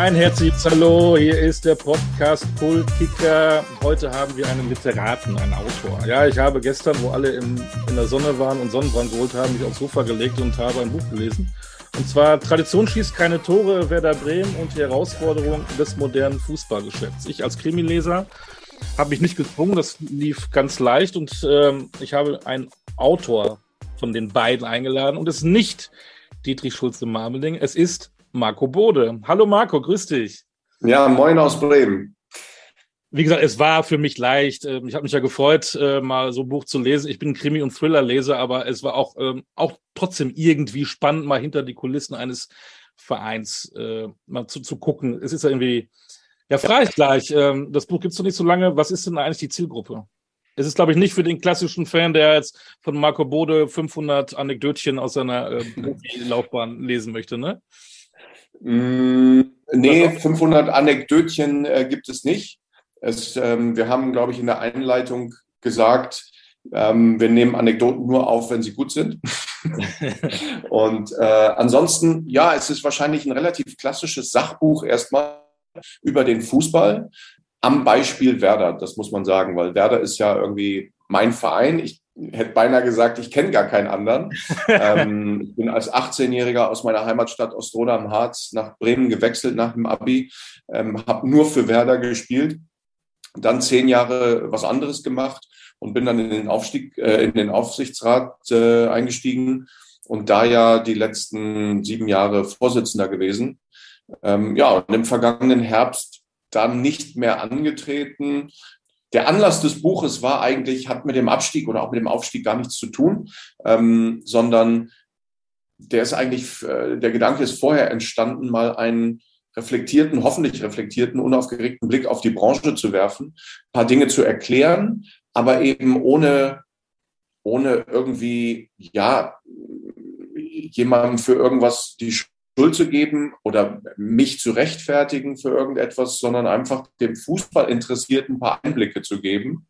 Ein herzliches Hallo, hier ist der Podcast Kicker. Heute haben wir einen Literaten, einen Autor. Ja, ich habe gestern, wo alle im, in der Sonne waren und Sonnenbrand geholt haben, mich aufs Sofa gelegt und habe ein Buch gelesen. Und zwar Tradition schießt keine Tore, Werder Bremen und die Herausforderung des modernen Fußballgeschäfts. Ich als Krimileser habe mich nicht gezwungen, das lief ganz leicht und ähm, ich habe einen Autor von den beiden eingeladen und es ist nicht Dietrich Schulze-Marmeling, es ist Marco Bode. Hallo Marco, grüß dich. Ja, moin aus Bremen. Wie gesagt, es war für mich leicht. Ähm, ich habe mich ja gefreut, äh, mal so ein Buch zu lesen. Ich bin Krimi- und Thriller-Leser, aber es war auch, ähm, auch trotzdem irgendwie spannend, mal hinter die Kulissen eines Vereins äh, mal zu, zu gucken. Es ist ja irgendwie, ja, frage ich gleich. Ähm, das Buch gibt es noch nicht so lange. Was ist denn eigentlich die Zielgruppe? Es ist, glaube ich, nicht für den klassischen Fan, der jetzt von Marco Bode 500 Anekdötchen aus seiner äh, Laufbahn lesen möchte, ne? Mm, nee, 500 Anekdötchen äh, gibt es nicht. Es, ähm, wir haben, glaube ich, in der Einleitung gesagt, ähm, wir nehmen Anekdoten nur auf, wenn sie gut sind. und äh, ansonsten, ja, es ist wahrscheinlich ein relativ klassisches Sachbuch erstmal über den Fußball am Beispiel Werder, das muss man sagen, weil Werder ist ja irgendwie mein Verein. Ich hätte beinahe gesagt, ich kenne gar keinen anderen. ähm, ich bin als 18-Jähriger aus meiner Heimatstadt Ostroda am Harz nach Bremen gewechselt nach dem Abi, ähm, habe nur für Werder gespielt, dann zehn Jahre was anderes gemacht und bin dann in den Aufstieg, äh, in den Aufsichtsrat äh, eingestiegen und da ja die letzten sieben Jahre Vorsitzender gewesen. Ähm, ja, und im vergangenen Herbst dann nicht mehr angetreten, der Anlass des Buches war eigentlich, hat mit dem Abstieg oder auch mit dem Aufstieg gar nichts zu tun, ähm, sondern der ist eigentlich, äh, der Gedanke ist vorher entstanden, mal einen reflektierten, hoffentlich reflektierten, unaufgeregten Blick auf die Branche zu werfen, ein paar Dinge zu erklären, aber eben ohne, ohne irgendwie, ja, jemandem für irgendwas die Schuld zu geben oder mich zu rechtfertigen für irgendetwas, sondern einfach dem Fußball Interessierten ein paar Einblicke zu geben.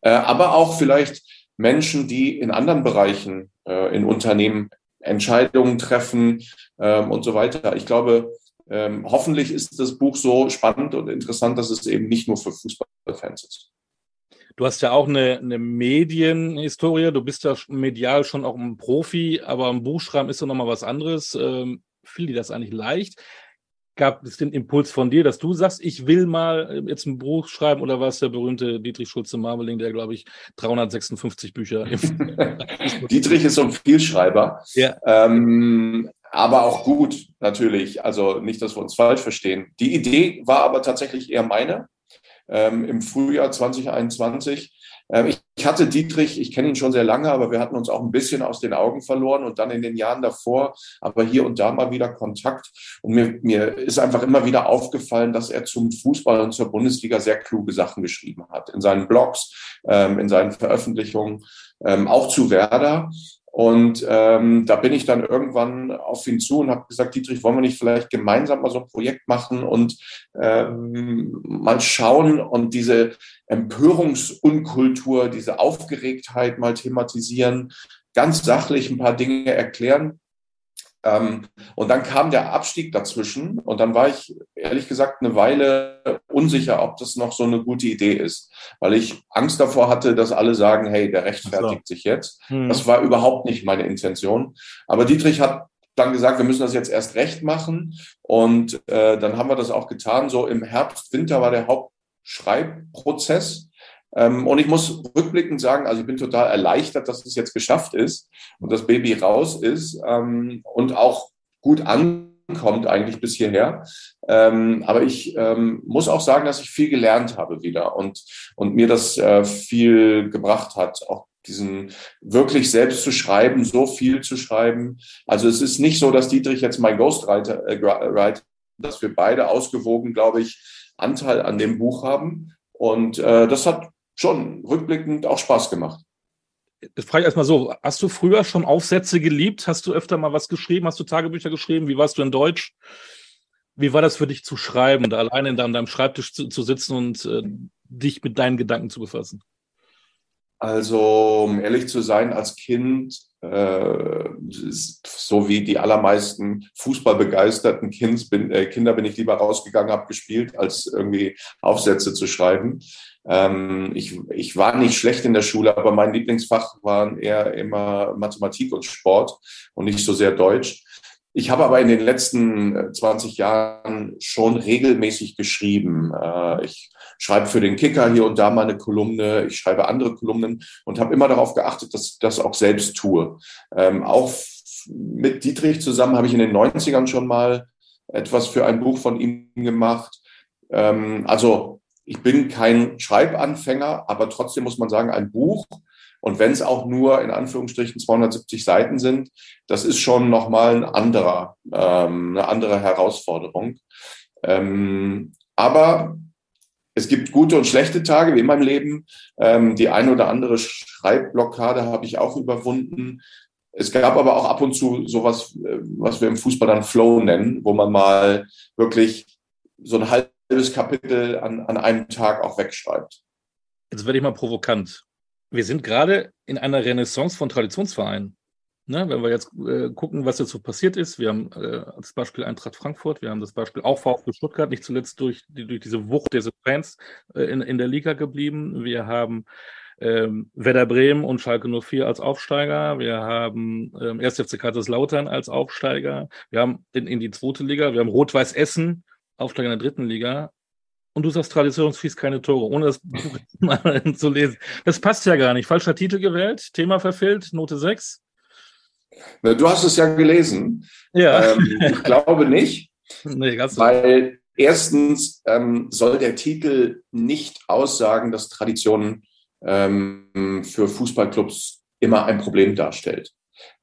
Äh, aber auch vielleicht Menschen, die in anderen Bereichen äh, in Unternehmen Entscheidungen treffen ähm, und so weiter. Ich glaube, ähm, hoffentlich ist das Buch so spannend und interessant, dass es eben nicht nur für Fußballfans ist. Du hast ja auch eine, eine Medienhistorie, du bist ja medial schon auch ein Profi, aber ein Buchschreiben ist doch nochmal was anderes. Ähm, fiel dir das eigentlich leicht? Gab es den Impuls von dir, dass du sagst, ich will mal äh, jetzt ein Buch schreiben oder war es der berühmte Dietrich Schulze-Marmeling, der, glaube ich, 356 Bücher. Dietrich ist so ein Vielschreiber. Ja. Ähm, aber auch gut, natürlich. Also nicht, dass wir uns falsch verstehen. Die Idee war aber tatsächlich eher meine. Ähm, Im Frühjahr 2021 ähm, ich hatte Dietrich, ich kenne ihn schon sehr lange, aber wir hatten uns auch ein bisschen aus den Augen verloren und dann in den Jahren davor, aber hier und da mal wieder Kontakt. Und mir, mir ist einfach immer wieder aufgefallen, dass er zum Fußball und zur Bundesliga sehr kluge Sachen geschrieben hat. In seinen Blogs, ähm, in seinen Veröffentlichungen, ähm, auch zu Werder. Und ähm, da bin ich dann irgendwann auf ihn zu und habe gesagt, Dietrich, wollen wir nicht vielleicht gemeinsam mal so ein Projekt machen und ähm, mal schauen und diese Empörungsunkultur, diese Aufgeregtheit mal thematisieren, ganz sachlich ein paar Dinge erklären. Ähm, und dann kam der Abstieg dazwischen und dann war ich ehrlich gesagt eine Weile unsicher, ob das noch so eine gute Idee ist, weil ich Angst davor hatte, dass alle sagen, hey, der rechtfertigt so. sich jetzt. Hm. Das war überhaupt nicht meine Intention. Aber Dietrich hat dann gesagt, wir müssen das jetzt erst recht machen und äh, dann haben wir das auch getan. So im Herbst, Winter war der Hauptschreibprozess. Ähm, und ich muss rückblickend sagen, also ich bin total erleichtert, dass es jetzt geschafft ist und das Baby raus ist ähm, und auch gut ankommt eigentlich bis hierher. Ähm, aber ich muss auch sagen, dass ich viel gelernt habe wieder und, und mir das äh, viel gebracht hat, auch diesen wirklich selbst zu schreiben, so viel zu schreiben. Also es ist nicht so, dass Dietrich jetzt mein Ghostwriter, äh, dass wir beide ausgewogen, glaube ich, Anteil an dem Buch haben. Und äh, das hat schon rückblickend auch Spaß gemacht. Das frage ich erstmal so, hast du früher schon Aufsätze geliebt? Hast du öfter mal was geschrieben? Hast du Tagebücher geschrieben? Wie warst du in Deutsch? Wie war das für dich zu schreiben, da alleine an deinem Schreibtisch zu, zu sitzen und äh, dich mit deinen Gedanken zu befassen? Also, um ehrlich zu sein, als Kind, äh, so wie die allermeisten fußballbegeisterten Kinds bin, äh, Kinder, bin ich lieber rausgegangen, habe gespielt, als irgendwie Aufsätze zu schreiben. Ähm, ich, ich war nicht schlecht in der Schule, aber mein Lieblingsfach waren eher immer Mathematik und Sport und nicht so sehr Deutsch. Ich habe aber in den letzten 20 Jahren schon regelmäßig geschrieben. Äh, ich schreibe für den Kicker hier und da mal eine Kolumne, ich schreibe andere Kolumnen und habe immer darauf geachtet, dass ich das auch selbst tue. Ähm, auch mit Dietrich zusammen habe ich in den 90ern schon mal etwas für ein Buch von ihm gemacht. Ähm, also ich bin kein Schreibanfänger, aber trotzdem muss man sagen, ein Buch und wenn es auch nur in Anführungsstrichen 270 Seiten sind, das ist schon nochmal ein anderer, ähm, eine andere Herausforderung. Ähm, aber es gibt gute und schlechte Tage wie in meinem Leben. Ähm, die eine oder andere Schreibblockade habe ich auch überwunden. Es gab aber auch ab und zu sowas, äh, was wir im Fußball dann Flow nennen, wo man mal wirklich so ein halbes Kapitel an, an einem Tag auch wegschreibt. Jetzt werde ich mal provokant wir sind gerade in einer Renaissance von Traditionsvereinen. Ne, wenn wir jetzt äh, gucken, was jetzt so passiert ist, wir haben äh, als Beispiel Eintracht Frankfurt, wir haben das Beispiel auch VfB Stuttgart, nicht zuletzt durch, die, durch diese Wucht dieser Fans äh, in, in der Liga geblieben. Wir haben ähm, Werder Bremen und Schalke 04 als Aufsteiger. Wir haben ähm, 1. FC Kaiserslautern als Aufsteiger. Wir haben in, in die zweite Liga, wir haben Rot-Weiß Essen, Aufsteiger in der dritten Liga und du sagst traditionsfies keine Tore, ohne das Buch mal zu lesen. Das passt ja gar nicht. Falscher Titel gewählt, Thema verfehlt, Note 6. du hast es ja gelesen. Ja. Ähm, ich glaube nicht. Nee, ganz weil erstens ähm, soll der Titel nicht aussagen, dass Tradition ähm, für Fußballclubs immer ein Problem darstellt.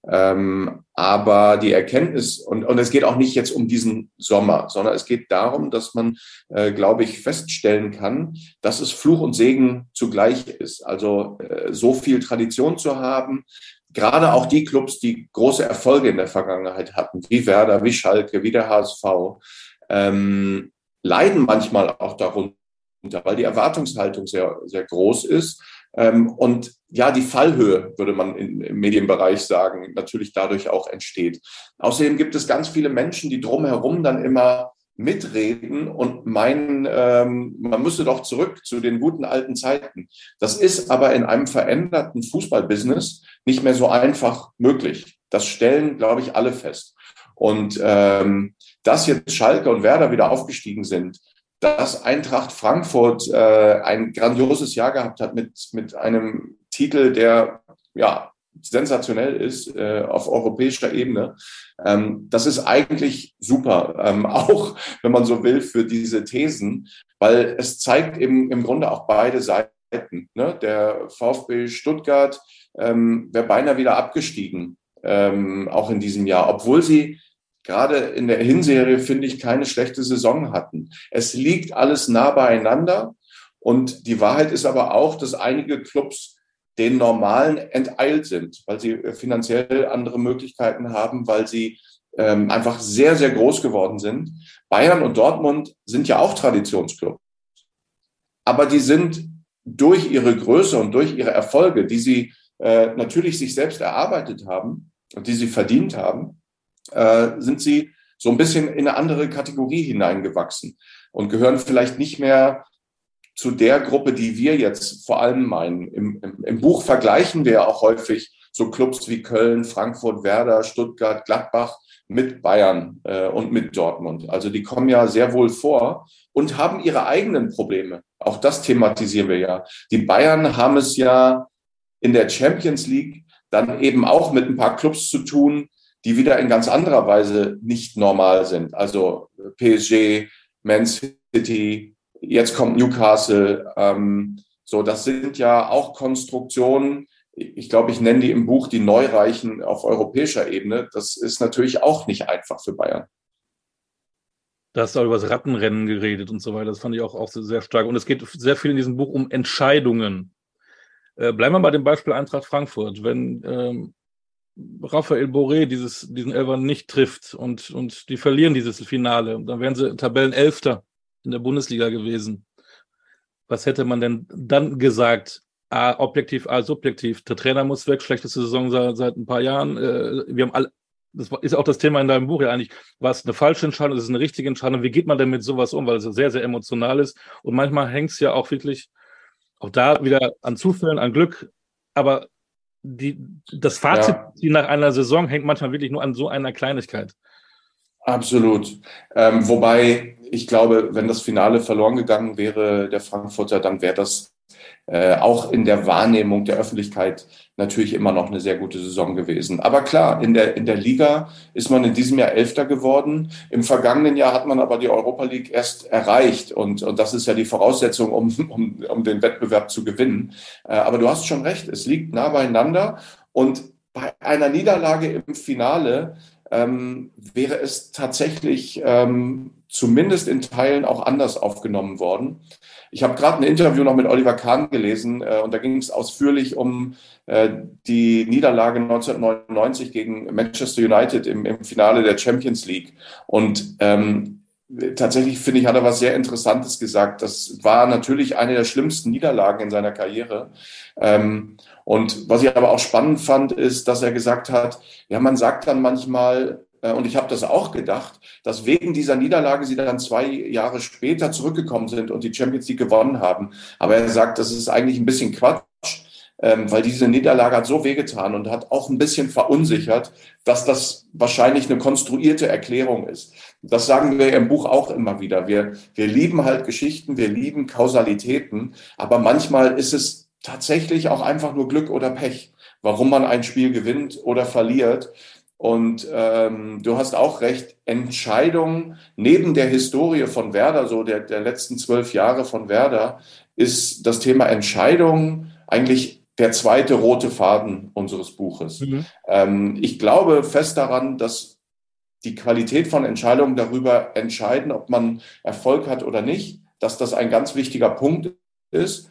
Ähm, aber die Erkenntnis, und, und es geht auch nicht jetzt um diesen Sommer, sondern es geht darum, dass man, äh, glaube ich, feststellen kann, dass es Fluch und Segen zugleich ist. Also äh, so viel Tradition zu haben, gerade auch die Clubs, die große Erfolge in der Vergangenheit hatten, wie Werder, wie Schalke, wie der HSV, ähm, leiden manchmal auch darunter, weil die Erwartungshaltung sehr, sehr groß ist ähm, und ja, die Fallhöhe, würde man im Medienbereich sagen, natürlich dadurch auch entsteht. Außerdem gibt es ganz viele Menschen, die drumherum dann immer mitreden und meinen, ähm, man müsse doch zurück zu den guten alten Zeiten. Das ist aber in einem veränderten Fußballbusiness nicht mehr so einfach möglich. Das stellen, glaube ich, alle fest. Und ähm, dass jetzt Schalke und Werder wieder aufgestiegen sind, dass Eintracht Frankfurt äh, ein grandioses Jahr gehabt hat mit, mit einem Titel, der ja sensationell ist äh, auf europäischer Ebene. Ähm, das ist eigentlich super, ähm, auch wenn man so will, für diese Thesen, weil es zeigt eben im Grunde auch beide Seiten. Ne? Der VfB Stuttgart ähm, wäre beinahe wieder abgestiegen, ähm, auch in diesem Jahr, obwohl sie gerade in der Hinserie, finde ich, keine schlechte Saison hatten. Es liegt alles nah beieinander. Und die Wahrheit ist aber auch, dass einige Clubs den normalen enteilt sind, weil sie finanziell andere Möglichkeiten haben, weil sie ähm, einfach sehr, sehr groß geworden sind. Bayern und Dortmund sind ja auch Traditionsclubs. Aber die sind durch ihre Größe und durch ihre Erfolge, die sie äh, natürlich sich selbst erarbeitet haben und die sie verdient haben, äh, sind sie so ein bisschen in eine andere Kategorie hineingewachsen und gehören vielleicht nicht mehr zu der Gruppe, die wir jetzt vor allem meinen. Im, im, im Buch vergleichen wir ja auch häufig so Clubs wie Köln, Frankfurt, Werder, Stuttgart, Gladbach mit Bayern äh, und mit Dortmund. Also die kommen ja sehr wohl vor und haben ihre eigenen Probleme. Auch das thematisieren wir ja. Die Bayern haben es ja in der Champions League dann eben auch mit ein paar Clubs zu tun, die wieder in ganz anderer Weise nicht normal sind. Also PSG, Man City, jetzt kommt Newcastle. Ähm, so, das sind ja auch Konstruktionen. Ich glaube, ich nenne die im Buch die Neureichen auf europäischer Ebene. Das ist natürlich auch nicht einfach für Bayern. Da hast du auch über das Rattenrennen geredet und so weiter. Das fand ich auch, auch sehr stark. Und es geht sehr viel in diesem Buch um Entscheidungen. Äh, bleiben wir bei dem Beispiel Eintracht Frankfurt. Wenn ähm, Raphael Boré dieses, diesen Elfer nicht trifft und, und die verlieren dieses Finale, dann wären sie Tabellenelfter in der Bundesliga gewesen. Was hätte man denn dann gesagt? A, objektiv, A, subjektiv. Der Trainer muss weg, schlechteste Saison seit, seit ein paar Jahren. Äh, wir haben alle, das ist auch das Thema in deinem Buch ja eigentlich, war es eine falsche Entscheidung, ist es eine richtige Entscheidung? Wie geht man denn mit sowas um? Weil es sehr, sehr emotional ist. Und manchmal hängt es ja auch wirklich, auch da wieder an Zufällen, an Glück. Aber die, das Fazit ja. nach einer Saison hängt manchmal wirklich nur an so einer Kleinigkeit. Absolut. Ähm, wobei ich glaube, wenn das Finale verloren gegangen wäre, der Frankfurter, dann wäre das äh, auch in der Wahrnehmung der Öffentlichkeit natürlich immer noch eine sehr gute Saison gewesen. Aber klar, in der, in der Liga ist man in diesem Jahr Elfter geworden. Im vergangenen Jahr hat man aber die Europa League erst erreicht. Und, und das ist ja die Voraussetzung, um, um, um den Wettbewerb zu gewinnen. Äh, aber du hast schon recht, es liegt nah beieinander. Und bei einer Niederlage im Finale ähm, wäre es tatsächlich ähm, zumindest in Teilen auch anders aufgenommen worden. Ich habe gerade ein Interview noch mit Oliver Kahn gelesen äh, und da ging es ausführlich um äh, die Niederlage 1999 gegen Manchester United im, im Finale der Champions League. Und ähm, tatsächlich finde ich, hat er was sehr Interessantes gesagt. Das war natürlich eine der schlimmsten Niederlagen in seiner Karriere. Ähm, und was ich aber auch spannend fand, ist, dass er gesagt hat, ja, man sagt dann manchmal, äh, und ich habe das auch gedacht, dass wegen dieser Niederlage sie dann zwei Jahre später zurückgekommen sind und die Champions League gewonnen haben. Aber er sagt, das ist eigentlich ein bisschen Quatsch, ähm, weil diese Niederlage hat so wehgetan und hat auch ein bisschen verunsichert, dass das wahrscheinlich eine konstruierte Erklärung ist. Das sagen wir im Buch auch immer wieder. Wir, wir lieben halt Geschichten, wir lieben Kausalitäten, aber manchmal ist es tatsächlich auch einfach nur Glück oder Pech, warum man ein Spiel gewinnt oder verliert. Und ähm, du hast auch recht, Entscheidungen neben der Historie von Werder, so der, der letzten zwölf Jahre von Werder, ist das Thema Entscheidungen eigentlich der zweite rote Faden unseres Buches. Mhm. Ähm, ich glaube fest daran, dass die Qualität von Entscheidungen darüber entscheiden, ob man Erfolg hat oder nicht, dass das ein ganz wichtiger Punkt ist.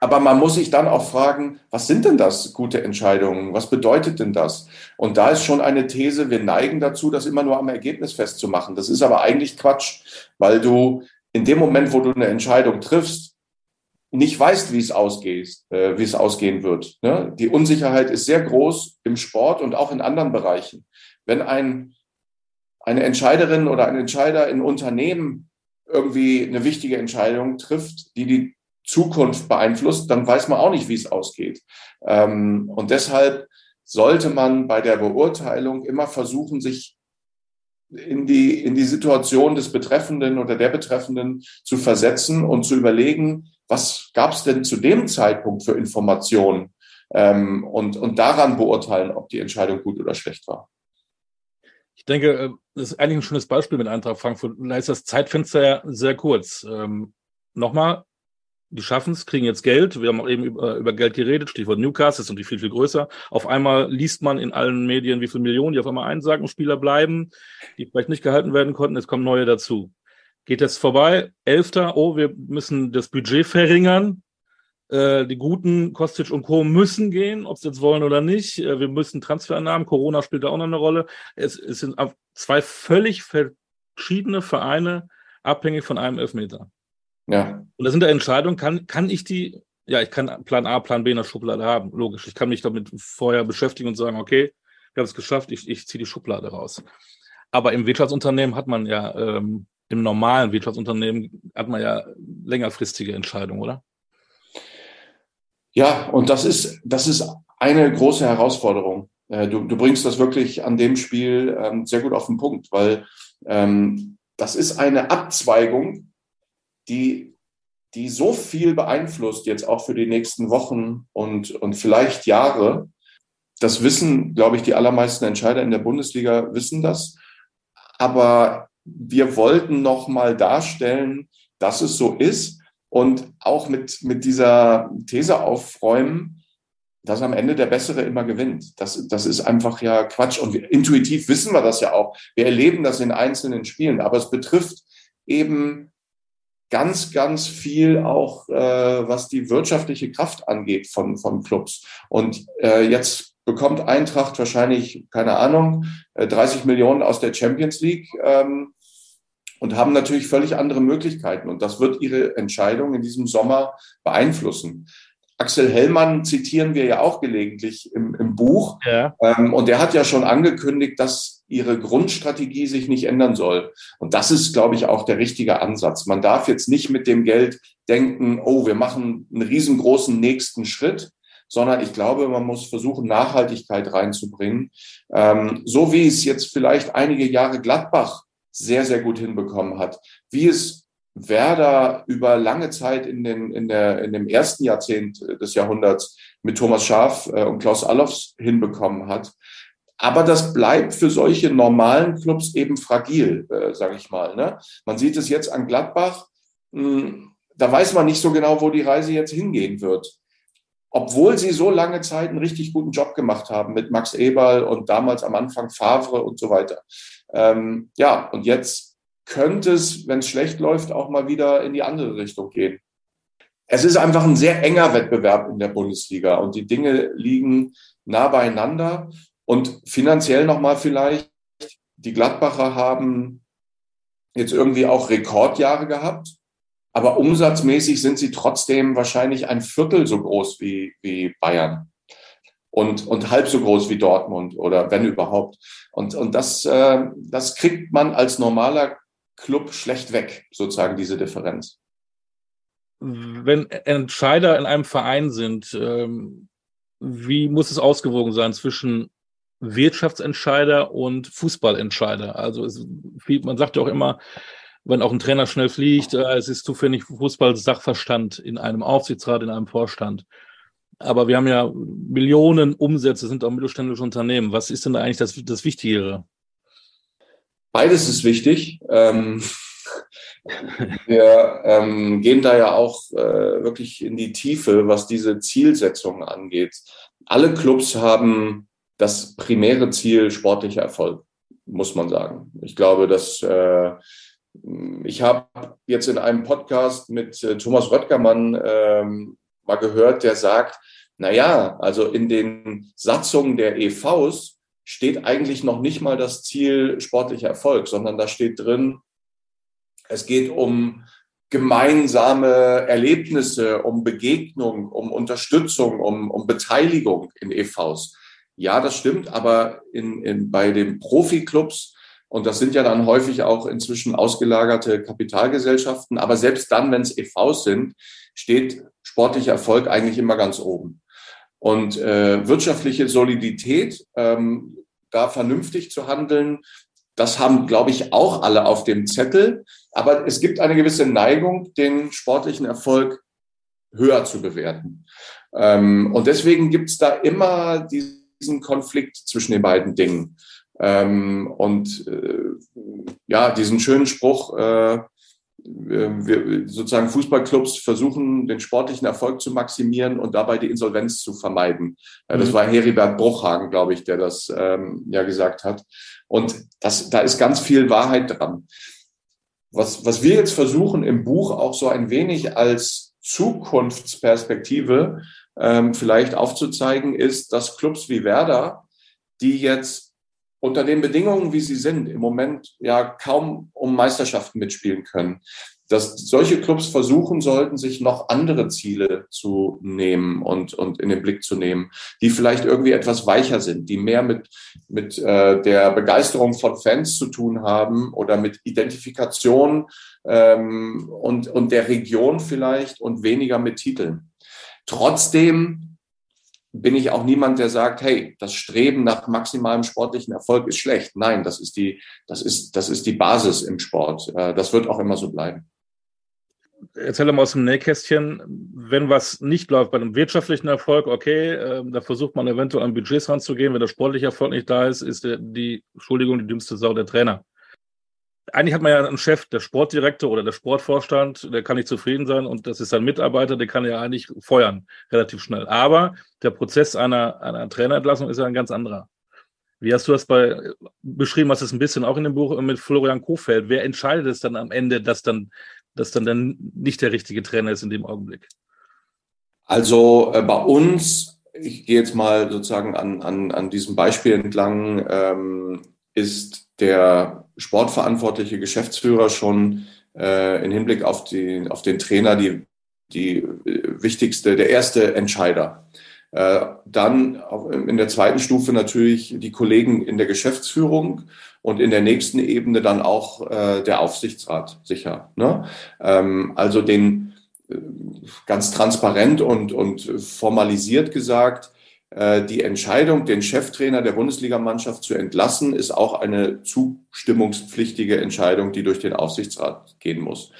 Aber man muss sich dann auch fragen, was sind denn das gute Entscheidungen? Was bedeutet denn das? Und da ist schon eine These, wir neigen dazu, das immer nur am Ergebnis festzumachen. Das ist aber eigentlich Quatsch, weil du in dem Moment, wo du eine Entscheidung triffst, nicht weißt, wie es ausgeht, äh, wie es ausgehen wird. Ne? Die Unsicherheit ist sehr groß im Sport und auch in anderen Bereichen. Wenn ein, eine Entscheiderin oder ein Entscheider in Unternehmen irgendwie eine wichtige Entscheidung trifft, die die Zukunft beeinflusst, dann weiß man auch nicht, wie es ausgeht. Ähm, und deshalb sollte man bei der Beurteilung immer versuchen, sich in die, in die Situation des Betreffenden oder der Betreffenden zu versetzen und zu überlegen, was gab es denn zu dem Zeitpunkt für Informationen ähm, und, und daran beurteilen, ob die Entscheidung gut oder schlecht war. Ich denke, äh, das ist eigentlich ein schönes Beispiel mit Eintracht Frankfurt. Da ist das Zeitfenster ja sehr kurz. Ähm, nochmal, die schaffen es, kriegen jetzt Geld. Wir haben auch eben über, über Geld geredet, Stichwort Newcastle, sind die viel, viel größer. Auf einmal liest man in allen Medien, wie viele Millionen die auf einmal einsagen, Spieler bleiben, die vielleicht nicht gehalten werden konnten, es kommen neue dazu. Geht jetzt vorbei, Elfter, oh, wir müssen das Budget verringern. Äh, die guten Kostic und Co. müssen gehen, ob sie jetzt wollen oder nicht. Äh, wir müssen Transfernamen, Corona spielt da auch noch eine Rolle. Es, es sind zwei völlig verschiedene Vereine abhängig von einem Elfmeter. Ja. Und das sind da Entscheidungen, kann, kann ich die, ja, ich kann Plan A, Plan B in der Schublade haben, logisch. Ich kann mich damit vorher beschäftigen und sagen, okay, wir haben es geschafft, ich, ich ziehe die Schublade raus. Aber im Wirtschaftsunternehmen hat man ja, ähm, im normalen Wirtschaftsunternehmen hat man ja längerfristige Entscheidungen, oder? Ja, und das ist, das ist eine große Herausforderung. Äh, du, du bringst das wirklich an dem Spiel ähm, sehr gut auf den Punkt, weil ähm, das ist eine Abzweigung die, die so viel beeinflusst, jetzt auch für die nächsten Wochen und, und vielleicht Jahre. Das wissen, glaube ich, die allermeisten Entscheider in der Bundesliga wissen das. Aber wir wollten noch mal darstellen, dass es so ist und auch mit, mit dieser These aufräumen, dass am Ende der Bessere immer gewinnt. Das, das ist einfach ja Quatsch. Und wir, intuitiv wissen wir das ja auch. Wir erleben das in einzelnen Spielen, aber es betrifft eben ganz, ganz viel auch, äh, was die wirtschaftliche Kraft angeht von, von Clubs. Und äh, jetzt bekommt Eintracht wahrscheinlich, keine Ahnung, 30 äh, Millionen aus der Champions League ähm, und haben natürlich völlig andere Möglichkeiten. Und das wird ihre Entscheidung in diesem Sommer beeinflussen. Axel Hellmann zitieren wir ja auch gelegentlich im, im Buch. Ja. Ähm, und der hat ja schon angekündigt, dass ihre Grundstrategie sich nicht ändern soll. Und das ist, glaube ich, auch der richtige Ansatz. Man darf jetzt nicht mit dem Geld denken, oh, wir machen einen riesengroßen nächsten Schritt, sondern ich glaube, man muss versuchen, Nachhaltigkeit reinzubringen. Ähm, so wie es jetzt vielleicht einige Jahre Gladbach sehr, sehr gut hinbekommen hat, wie es Werder über lange Zeit in, den, in, der, in dem ersten Jahrzehnt des Jahrhunderts mit Thomas Schaaf äh, und Klaus Allofs hinbekommen hat. Aber das bleibt für solche normalen Clubs eben fragil, äh, sage ich mal. Ne? Man sieht es jetzt an Gladbach. Mh, hm, da weiß man nicht so genau, wo die Reise jetzt hingehen wird. Obwohl sie so lange Zeit einen richtig guten Job gemacht haben mit Max Eberl und damals am Anfang Favre und so weiter. Ähm, ja, und jetzt könnte es, wenn es schlecht läuft, auch mal wieder in die andere Richtung gehen. Es ist einfach ein sehr enger Wettbewerb in der Bundesliga und die Dinge liegen nah beieinander. Und finanziell nochmal vielleicht, die Gladbacher haben jetzt irgendwie auch Rekordjahre gehabt, aber umsatzmäßig sind sie trotzdem wahrscheinlich ein Viertel so groß wie, wie Bayern und, und halb so groß wie Dortmund oder wenn überhaupt. Und, und das, äh, das kriegt man als normaler Club schlecht weg, sozusagen diese Differenz. Wenn Entscheider in einem Verein sind, ähm, wie muss es ausgewogen sein zwischen Wirtschaftsentscheider und Fußballentscheider? Also es, man sagt ja auch immer, wenn auch ein Trainer schnell fliegt, äh, es ist zufällig Fußball-Sachverstand in einem Aufsichtsrat, in einem Vorstand. Aber wir haben ja Millionen Umsätze, sind auch mittelständische Unternehmen. Was ist denn da eigentlich das, das Wichtigere? Beides ist wichtig. Ähm, wir ähm, gehen da ja auch äh, wirklich in die Tiefe, was diese Zielsetzung angeht. Alle Clubs haben das primäre Ziel sportlicher Erfolg, muss man sagen. Ich glaube, dass äh, ich habe jetzt in einem Podcast mit äh, Thomas Röttgermann ähm, mal gehört, der sagt, na ja, also in den Satzungen der EVs steht eigentlich noch nicht mal das Ziel sportlicher Erfolg, sondern da steht drin, es geht um gemeinsame Erlebnisse, um Begegnung, um Unterstützung, um, um Beteiligung in EVs. Ja, das stimmt, aber in, in, bei den Profiklubs, und das sind ja dann häufig auch inzwischen ausgelagerte Kapitalgesellschaften, aber selbst dann, wenn es EVs sind, steht sportlicher Erfolg eigentlich immer ganz oben. Und äh, wirtschaftliche Solidität, ähm, da vernünftig zu handeln, das haben, glaube ich, auch alle auf dem Zettel. Aber es gibt eine gewisse Neigung, den sportlichen Erfolg höher zu bewerten. Ähm, und deswegen gibt es da immer diesen Konflikt zwischen den beiden Dingen. Ähm, und äh, ja, diesen schönen Spruch, äh, wir, sozusagen Fußballclubs versuchen, den sportlichen Erfolg zu maximieren und dabei die Insolvenz zu vermeiden. Das mhm. war Heribert Bruchhagen, glaube ich, der das ähm, ja gesagt hat. Und das, da ist ganz viel Wahrheit dran. Was, was wir jetzt versuchen im Buch auch so ein wenig als Zukunftsperspektive ähm, vielleicht aufzuzeigen, ist, dass Clubs wie Werder, die jetzt unter den Bedingungen, wie sie sind, im Moment ja kaum um Meisterschaften mitspielen können. Dass solche Clubs versuchen sollten, sich noch andere Ziele zu nehmen und, und in den Blick zu nehmen, die vielleicht irgendwie etwas weicher sind, die mehr mit, mit äh, der Begeisterung von Fans zu tun haben oder mit Identifikation ähm, und, und der Region vielleicht und weniger mit Titeln. Trotzdem bin ich auch niemand, der sagt, hey, das Streben nach maximalem sportlichen Erfolg ist schlecht. Nein, das ist die, das ist, das ist die Basis im Sport. Äh, das wird auch immer so bleiben. Erzähl mal aus dem Nähkästchen, wenn was nicht läuft bei einem wirtschaftlichen Erfolg, okay, äh, da versucht man eventuell an Budgets ranzugehen. Wenn der sportliche Erfolg nicht da ist, ist die, Entschuldigung, die dümmste Sau der Trainer eigentlich hat man ja einen Chef, der Sportdirektor oder der Sportvorstand, der kann nicht zufrieden sein und das ist ein Mitarbeiter, der kann ja eigentlich feuern, relativ schnell. Aber der Prozess einer, einer Trainerentlassung ist ja ein ganz anderer. Wie hast du das bei beschrieben, hast es ein bisschen auch in dem Buch mit Florian Kofeld. Wer entscheidet es dann am Ende, dass dann, dass dann, dann nicht der richtige Trainer ist in dem Augenblick? Also äh, bei uns, ich gehe jetzt mal sozusagen an, an, an diesem Beispiel entlang, ähm, ist der sportverantwortliche Geschäftsführer schon äh, im Hinblick auf, die, auf den Trainer die die äh, wichtigste, der erste Entscheider. Äh, dann in der zweiten Stufe natürlich die Kollegen in der Geschäftsführung und in der nächsten Ebene dann auch äh, der Aufsichtsrat sicher. Ne? Ähm, also den ganz transparent und, und formalisiert gesagt, die Entscheidung, den Cheftrainer der Bundesligamannschaft zu entlassen, ist auch eine zustimmungspflichtige Entscheidung, die durch den Aufsichtsrat gehen muss,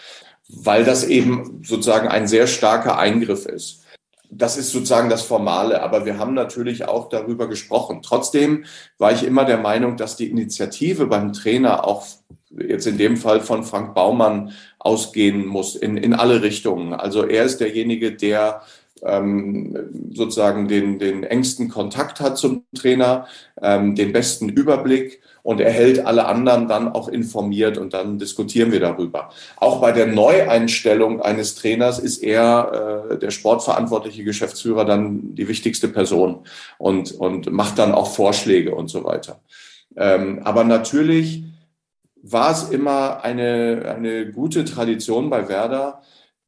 weil das eben sozusagen ein sehr starker Eingriff ist das ist sozusagen das Formale, aber wir haben natürlich auch darüber gesprochen. Trotzdem war ich immer der Meinung, dass die Initiative beim Trainer auch jetzt in dem Fall von Frank Baumann ausgehen muss in, in alle Richtungen. Also er ist derjenige, der ähm, sozusagen den, den engsten Kontakt hat zum Trainer, ähm, den besten Überblick und er hält alle anderen dann auch informiert und dann diskutieren wir darüber. Auch bei der Neueinstellung eines Trainers ist er, äh, der sportverantwortliche Geschäftsführer, dann die wichtigste Person und, und macht dann auch Vorschläge und so weiter. Ähm, aber natürlich war es immer eine, eine gute Tradition bei Werder,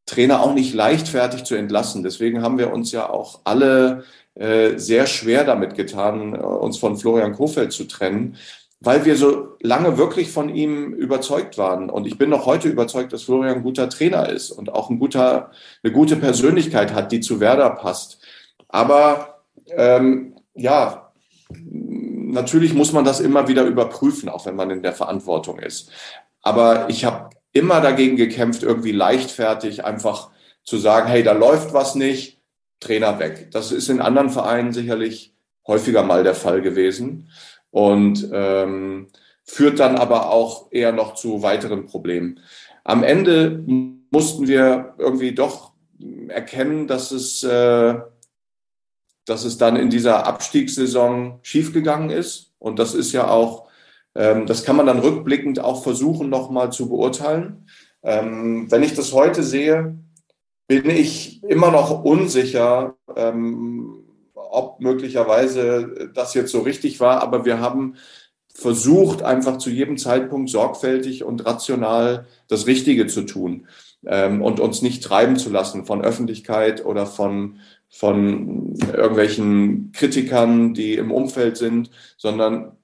Trainer auch nicht leichtfertig zu entlassen. Deswegen haben wir uns ja auch alle äh, sehr schwer damit getan, äh, uns von Florian Kofeld zu trennen, weil wir so lange wirklich von ihm überzeugt waren. Und ich bin noch heute überzeugt, dass Florian ein guter Trainer ist und auch ein guter, eine gute Persönlichkeit hat, die zu Werder passt. Aber ähm, ja, natürlich muss man das immer wieder überprüfen, auch wenn man in der Verantwortung ist. Aber ich habe immer dagegen gekämpft, irgendwie leichtfertig einfach zu sagen, hey, da läuft was nicht, Trainer weg. Das ist in anderen Vereinen sicherlich häufiger mal der Fall gewesen und ähm, führt dann aber auch eher noch zu weiteren Problemen. Am Ende mussten wir irgendwie doch erkennen, dass es, äh, dass es dann in dieser Abstiegssaison schiefgegangen ist. Und das ist ja auch, das kann man dann rückblickend auch versuchen, nochmal zu beurteilen. Ähm, wenn ich das heute sehe, bin ich immer noch unsicher, ähm, ob möglicherweise das jetzt so richtig war, aber wir haben versucht, einfach zu jedem Zeitpunkt sorgfältig und rational das Richtige zu tun ähm, und uns nicht treiben zu lassen von Öffentlichkeit oder von, von irgendwelchen Kritikern, die im Umfeld sind, sondern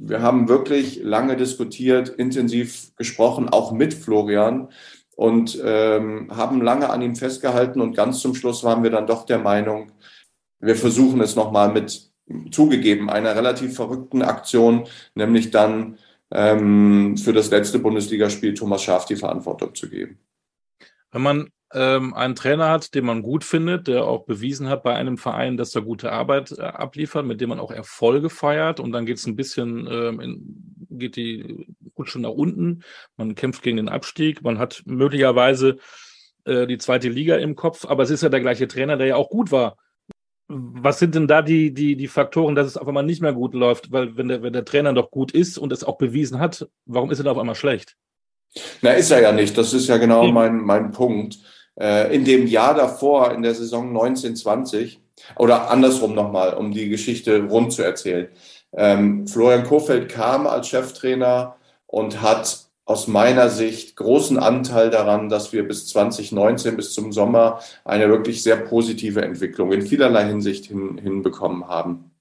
wir haben wirklich lange diskutiert, intensiv gesprochen, auch mit Florian und ähm, haben lange an ihm festgehalten und ganz zum Schluss waren wir dann doch der Meinung, wir versuchen es nochmal mit zugegeben einer relativ verrückten Aktion, nämlich dann ähm, für das letzte Bundesligaspiel Thomas Schaaf die Verantwortung zu geben. Wenn man ähm, einen Trainer hat, den man gut findet, der auch bewiesen hat bei einem Verein, dass er gute Arbeit äh, abliefert, mit dem man auch Erfolge feiert und dann geht es ein bisschen, ähm, in, geht die Rutsche nach unten, man kämpft gegen den Abstieg, man hat möglicherweise äh, die zweite Liga im Kopf, aber es ist ja der gleiche Trainer, der ja auch gut war was sind denn da die, die, die Faktoren, dass es auf einmal nicht mehr gut läuft? Weil wenn der, wenn der Trainer doch gut ist und es auch bewiesen hat, warum ist er da auf einmal schlecht? Na, ist er ja nicht. Das ist ja genau okay. mein, mein Punkt. Äh, in dem Jahr davor, in der Saison 1920, oder andersrum nochmal, um die Geschichte rund zu erzählen. Ähm, Florian Kofeld kam als Cheftrainer und hat aus meiner Sicht großen Anteil daran, dass wir bis 2019, bis zum Sommer, eine wirklich sehr positive Entwicklung in vielerlei Hinsicht hin, hinbekommen haben.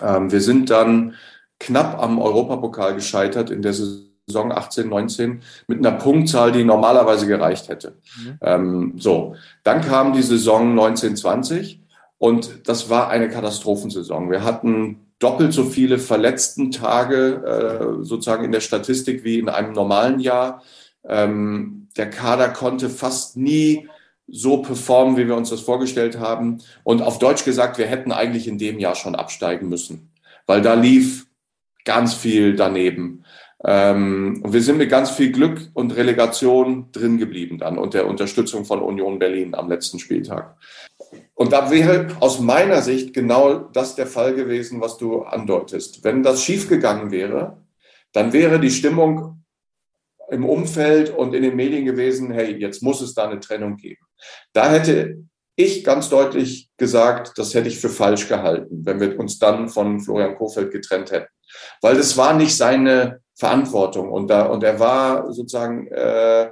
Ähm, wir sind dann knapp am Europapokal gescheitert in der Saison 18, 19 mit einer Punktzahl, die normalerweise gereicht hätte. Mhm. Ähm, so, dann kam die Saison 19, 20 und das war eine Katastrophensaison. Wir hatten doppelt so viele verletzten Tage äh, sozusagen in der Statistik wie in einem normalen Jahr. Ähm, der Kader konnte fast nie so performen, wie wir uns das vorgestellt haben. Und auf Deutsch gesagt, wir hätten eigentlich in dem Jahr schon absteigen müssen, weil da lief ganz viel daneben. Ähm, und wir sind mit ganz viel Glück und Relegation drin geblieben dann und der Unterstützung von Union Berlin am letzten Spieltag. Und da wäre aus meiner Sicht genau das der Fall gewesen, was du andeutest. Wenn das schiefgegangen wäre, dann wäre die Stimmung im Umfeld und in den Medien gewesen, hey, jetzt muss es da eine Trennung geben. Da hätte ich ganz deutlich gesagt, das hätte ich für falsch gehalten, wenn wir uns dann von Florian Kofeld getrennt hätten. Weil das war nicht seine Verantwortung und, da, und er war sozusagen, äh,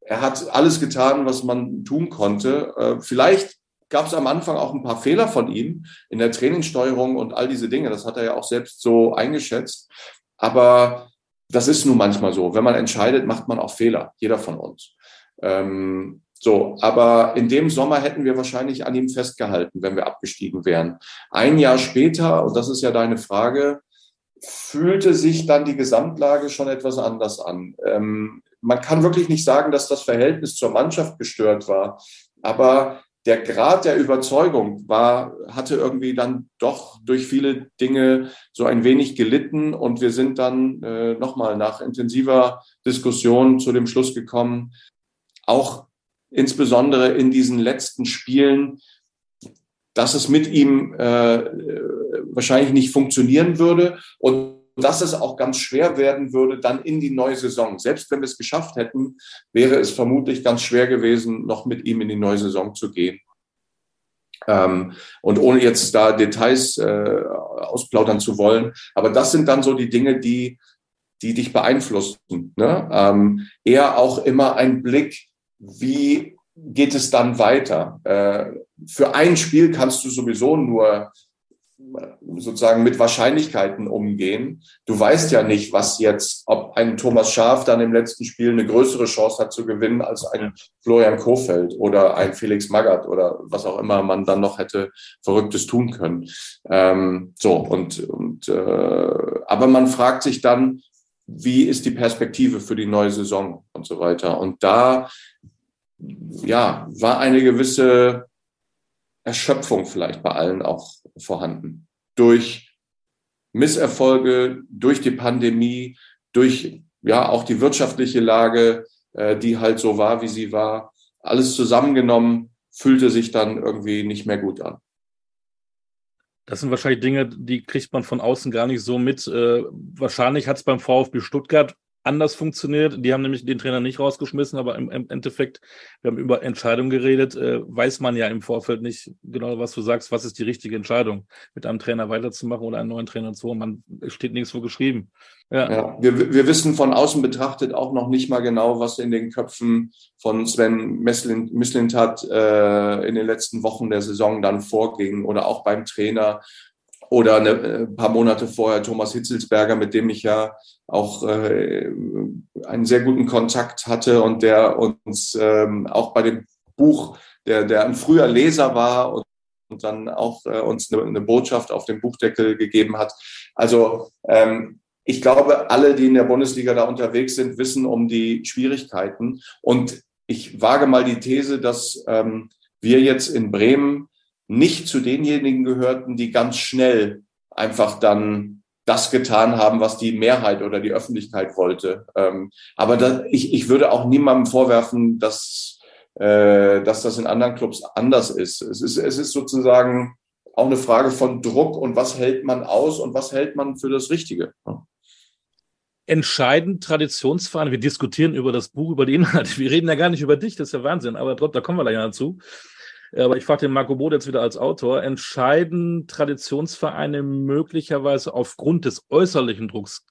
er hat alles getan, was man tun konnte. Äh, vielleicht gab es am Anfang auch ein paar Fehler von ihm in der Trainingssteuerung und all diese Dinge. Das hat er ja auch selbst so eingeschätzt. Aber das ist nun manchmal so. Wenn man entscheidet, macht man auch Fehler. Jeder von uns. Ähm, so, aber in dem Sommer hätten wir wahrscheinlich an ihm festgehalten, wenn wir abgestiegen wären. Ein Jahr später, und das ist ja deine Frage, fühlte sich dann die Gesamtlage schon etwas anders an. Ähm, man kann wirklich nicht sagen, dass das Verhältnis zur Mannschaft gestört war, aber der Grad der Überzeugung war, hatte irgendwie dann doch durch viele Dinge so ein wenig gelitten und wir sind dann äh, nochmal nach intensiver Diskussion zu dem Schluss gekommen, auch insbesondere in diesen letzten Spielen, dass es mit ihm äh, wahrscheinlich nicht funktionieren würde und dass es auch ganz schwer werden würde dann in die neue Saison. Selbst wenn wir es geschafft hätten, wäre es vermutlich ganz schwer gewesen, noch mit ihm in die neue Saison zu gehen. Ähm, und ohne jetzt da Details äh, ausplaudern zu wollen, aber das sind dann so die Dinge, die, die dich beeinflussen. Ne? Ähm, eher auch immer ein Blick, wie geht es dann weiter? Äh, für ein Spiel kannst du sowieso nur sozusagen mit Wahrscheinlichkeiten umgehen. Du weißt ja nicht, was jetzt, ob ein Thomas Schaaf dann im letzten Spiel eine größere Chance hat zu gewinnen als ein Florian Kofeld oder ein Felix Magath oder was auch immer man dann noch hätte Verrücktes tun können. Ähm, so und und äh, aber man fragt sich dann, wie ist die Perspektive für die neue Saison und so weiter. Und da ja war eine gewisse Erschöpfung vielleicht bei allen auch vorhanden. Durch Misserfolge, durch die Pandemie, durch ja auch die wirtschaftliche Lage, äh, die halt so war, wie sie war. Alles zusammengenommen fühlte sich dann irgendwie nicht mehr gut an. Das sind wahrscheinlich Dinge, die kriegt man von außen gar nicht so mit. Äh, wahrscheinlich hat es beim VfB Stuttgart anders funktioniert. Die haben nämlich den Trainer nicht rausgeschmissen, aber im, im Endeffekt, wir haben über Entscheidungen geredet, äh, weiß man ja im Vorfeld nicht genau, was du sagst, was ist die richtige Entscheidung, mit einem Trainer weiterzumachen oder einen neuen Trainer zu holen. Man steht so geschrieben. Ja. ja. wir, wir wissen von außen betrachtet auch noch nicht mal genau, was in den Köpfen von Sven Mislintat äh, in den letzten Wochen der Saison dann vorging oder auch beim Trainer oder eine, ein äh, paar Monate vorher Thomas Hitzelsberger, mit dem ich ja auch äh, einen sehr guten Kontakt hatte und der uns ähm, auch bei dem Buch, der, der ein früher Leser war und, und dann auch äh, uns eine, eine, Botschaft auf dem Buchdeckel gegeben hat. Also ähm, ich glaube, alle, die in der Bundesliga da unterwegs sind, wissen um die Schwierigkeiten. Und ich wage mal die These, dass ähm, wir jetzt in Bremen nicht zu denjenigen gehörten, die ganz schnell einfach dann das getan haben, was die Mehrheit oder die Öffentlichkeit wollte. Ähm, aber da, ich, ich würde auch niemandem vorwerfen, dass, äh, dass das in anderen Clubs anders ist. Es, ist. es ist sozusagen auch eine Frage von Druck und was hält man aus und was hält man für das Richtige. Entscheidend Traditionsvereine, wir diskutieren über das Buch, über die Inhalte, wir reden ja gar nicht über dich, das ist ja Wahnsinn, aber trotzdem, da kommen wir gleich dazu. Aber ich frage den Marco Bode jetzt wieder als Autor. Entscheiden Traditionsvereine möglicherweise aufgrund des äußerlichen Drucks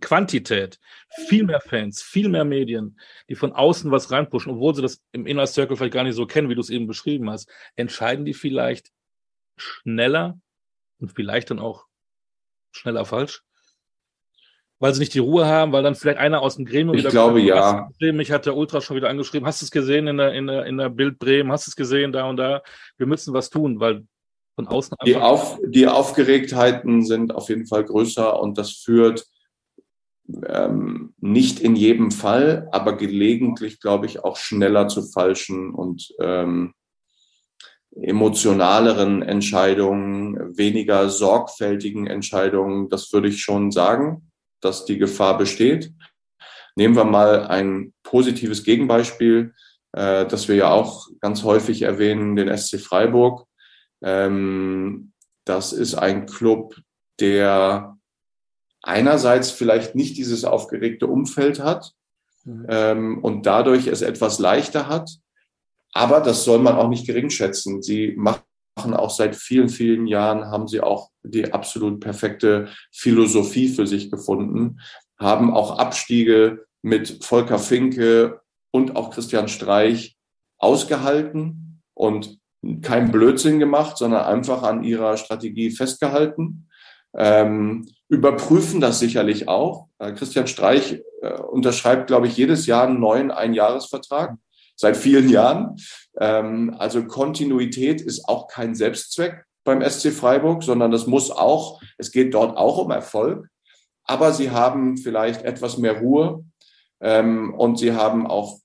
Quantität, viel mehr Fans, viel mehr Medien, die von außen was reinpushen, obwohl sie das im Inner Circle vielleicht gar nicht so kennen, wie du es eben beschrieben hast, entscheiden die vielleicht schneller und vielleicht dann auch schneller falsch? Weil sie nicht die Ruhe haben, weil dann vielleicht einer aus dem Gremium ich glaube, ja. Mich hat der Ultra schon wieder angeschrieben. Hast du es gesehen in der, in der, in der Bild Bremen? Hast du es gesehen da und da? Wir müssen was tun, weil von außen. Die, Auf, die Aufgeregtheiten sind auf jeden Fall größer und das führt ähm, nicht in jedem Fall, aber gelegentlich, glaube ich, auch schneller zu falschen und ähm, emotionaleren Entscheidungen, weniger sorgfältigen Entscheidungen. Das würde ich schon sagen dass die Gefahr besteht. Nehmen wir mal ein positives Gegenbeispiel, äh, das wir ja auch ganz häufig erwähnen, den SC Freiburg. Ähm, das ist ein Club, der einerseits vielleicht nicht dieses aufgeregte Umfeld hat mhm. ähm, und dadurch es etwas leichter hat. Aber das soll man auch nicht gering schätzen. Sie machen auch seit vielen, vielen Jahren, haben sie auch die absolut perfekte Philosophie für sich gefunden, haben auch Abstiege mit Volker Finke und auch Christian Streich ausgehalten und keinen Blödsinn gemacht, sondern einfach an ihrer Strategie festgehalten. Ähm, überprüfen das sicherlich auch. Äh, Christian Streich äh, unterschreibt, glaube ich, jedes Jahr einen neuen Einjahresvertrag seit vielen Jahren. Ähm, also Kontinuität ist auch kein Selbstzweck beim SC Freiburg, sondern das muss auch, es geht dort auch um Erfolg. Aber sie haben vielleicht etwas mehr Ruhe ähm, und sie haben auch